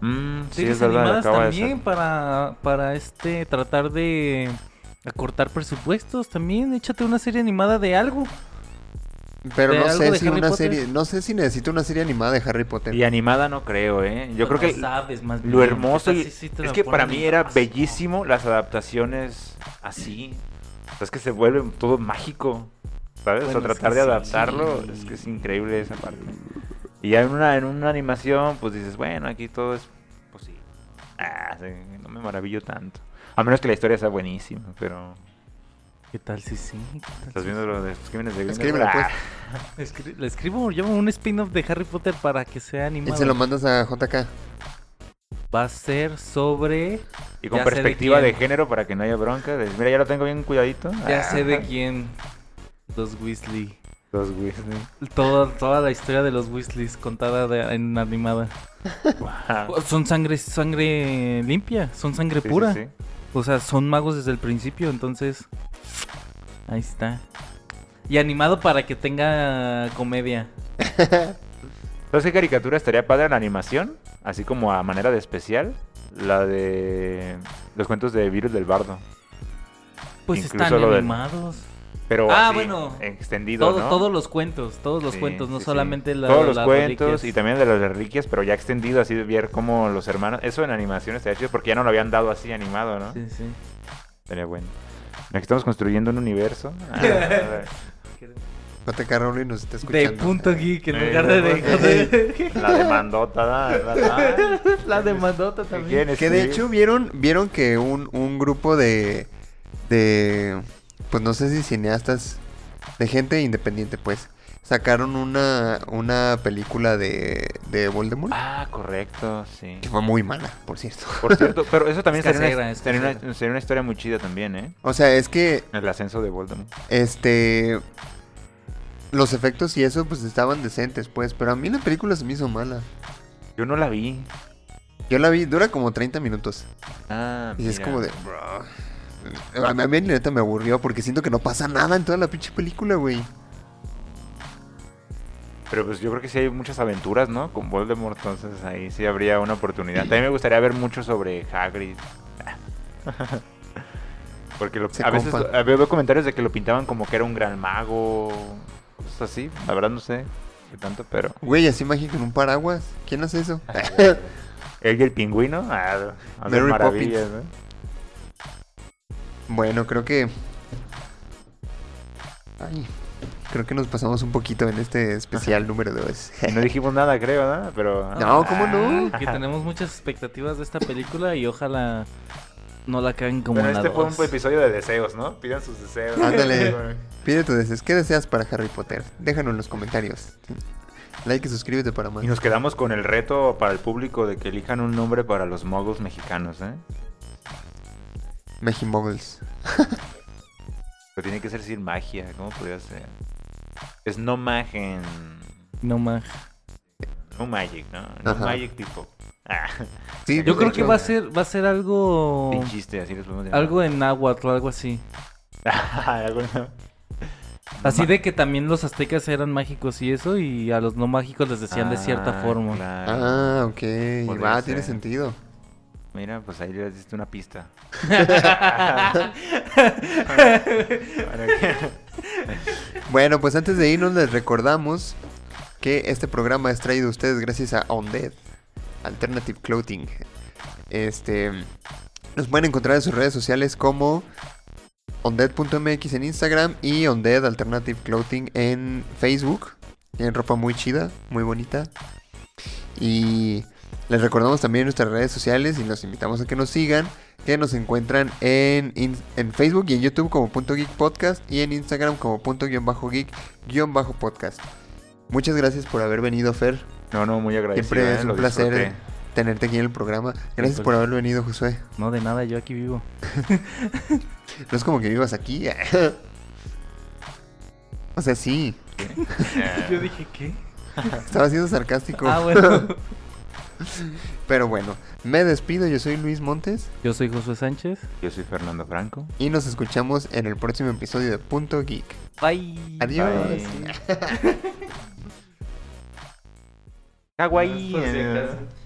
Mm, series sí, es animadas también para, para este tratar de cortar presupuestos también. Échate una serie animada de algo. Pero no sé si una serie, no sé si necesito una serie animada de Harry Potter. Y animada no creo, ¿eh? Yo creo que sabes, más lo hermoso es que para mí era bellísimo las adaptaciones así. es que se vuelve todo mágico, ¿sabes? o tratar de adaptarlo, es que es increíble esa parte. Y ya en una en una animación, pues dices, bueno, aquí todo es pues sí. Ah, no me maravillo tanto. A menos que la historia sea buenísima, pero. ¿Qué tal si sí? ¿Estás viendo lo de los crímenes de Escríbelo, pues. Ah. le escribo, llamo un spin-off de Harry Potter para que sea animado. Y se lo mandas a JK. Va a ser sobre. Y con perspectiva de, género para que no haya bronca. Mira, ya lo tengo bien cuidadito. Ya sé de quién. Los Weasley. Los Weasley. toda la historia de los Weasleys contada en animada. Son sangre, sangre limpia, son sangre pura. O sea, son magos desde el principio, entonces. Ahí está. Y animado para que tenga comedia. ¿Sabes qué caricatura estaría padre la animación? Así como a manera de especial. La de los cuentos de Virus del Bardo. Pues están animados. Pero ah, bueno, extendido, Todos los cuentos, todos los cuentos, no solamente la, Todos los cuentos y también de las reliquias, pero ya extendido, así de ver cómo los hermanos... Eso en animación estaría chido porque ya no lo habían dado así animado, ¿no? Sí, sí. Sería bueno. Aquí estamos construyendo un universo. Ah, te Rowling nos está escuchando. De punto geek en lugar de, de, La demandota, ¿verdad? La demandota también. Que de hecho vieron, vieron que un, un grupo de, de pues no sé si cineastas, de gente independiente, pues, sacaron una, una película de, de Voldemort. Ah, correcto, sí. Que fue muy mala, por cierto. Por cierto, pero eso también sería una, sería, una, historia muy chida también, ¿eh? O sea, es que... El ascenso de Voldemort. Este... Los efectos y eso, pues, estaban decentes, pues. Pero a mí la película se me hizo mala. Yo no la vi. Yo la vi, dura como 30 minutos. Ah, Y es como de... Bro, a mí, a mí neta me aburrió porque siento que no pasa nada en toda la pinche película, güey. Pero pues yo creo que sí hay muchas aventuras, ¿no? Con Voldemort, entonces ahí sí habría una oportunidad. También me gustaría ver mucho sobre Hagrid. Porque a veces veo comentarios de que lo pintaban como que era un gran mago, cosas así. La verdad no sé qué tanto, pero... Güey, así mágico en un paraguas. ¿Quién hace eso? ¿El y el pingüino? Ah, Mary maravillas, ¿no? Bueno, creo que. Ay, creo que nos pasamos un poquito en este especial número 2. no dijimos nada, creo, ¿no? Pero. No, ¿cómo no? Que tenemos muchas expectativas de esta película y ojalá no la caen como Pero este fue un episodio de deseos, ¿no? Pidan sus deseos. Ándale. Pide tus deseos. ¿Qué deseas para Harry Potter? Déjanos en los comentarios. Like y suscríbete para más. Y nos quedamos con el reto para el público de que elijan un nombre para los moguls mexicanos, ¿eh? Mejimoggles. Pero tiene que ser sin magia. ¿Cómo podría ser? Es no magen. No mag. No magic, ¿no? No magic people. Ah. Sí, Yo creo que va a ser va a ser algo Sin chiste, así les podemos Algo en agua o algo así. Así de que también los aztecas eran mágicos y eso, y a los no mágicos les decían de cierta ah, forma. Ah, ok. Va, tiene sentido. Mira, pues ahí le diste una pista. bueno, pues antes de irnos les recordamos que este programa es traído a ustedes gracias a Undead Alternative Clothing. Este nos pueden encontrar en sus redes sociales como ondead.mx en Instagram y Undead Alternative Clothing en Facebook. Tienen ropa muy chida, muy bonita. Y les recordamos también nuestras redes sociales y los invitamos a que nos sigan, que nos encuentran en, en Facebook y en YouTube como punto geek podcast y en Instagram como punto guion bajo geek guion bajo podcast. Muchas gracias por haber venido, Fer. No, no, muy agradecido. Siempre es eh, un placer tenerte aquí en el programa. Gracias por haber venido, Josué. No, de nada, yo aquí vivo. no es como que vivas aquí. o sea, sí. yo dije, ¿qué? Estaba siendo sarcástico. Ah, bueno. Pero bueno, me despido. Yo soy Luis Montes. Yo soy Josué Sánchez. Yo soy Fernando Franco. Y nos escuchamos en el próximo episodio de Punto Geek. Bye. Adiós. Kawaii.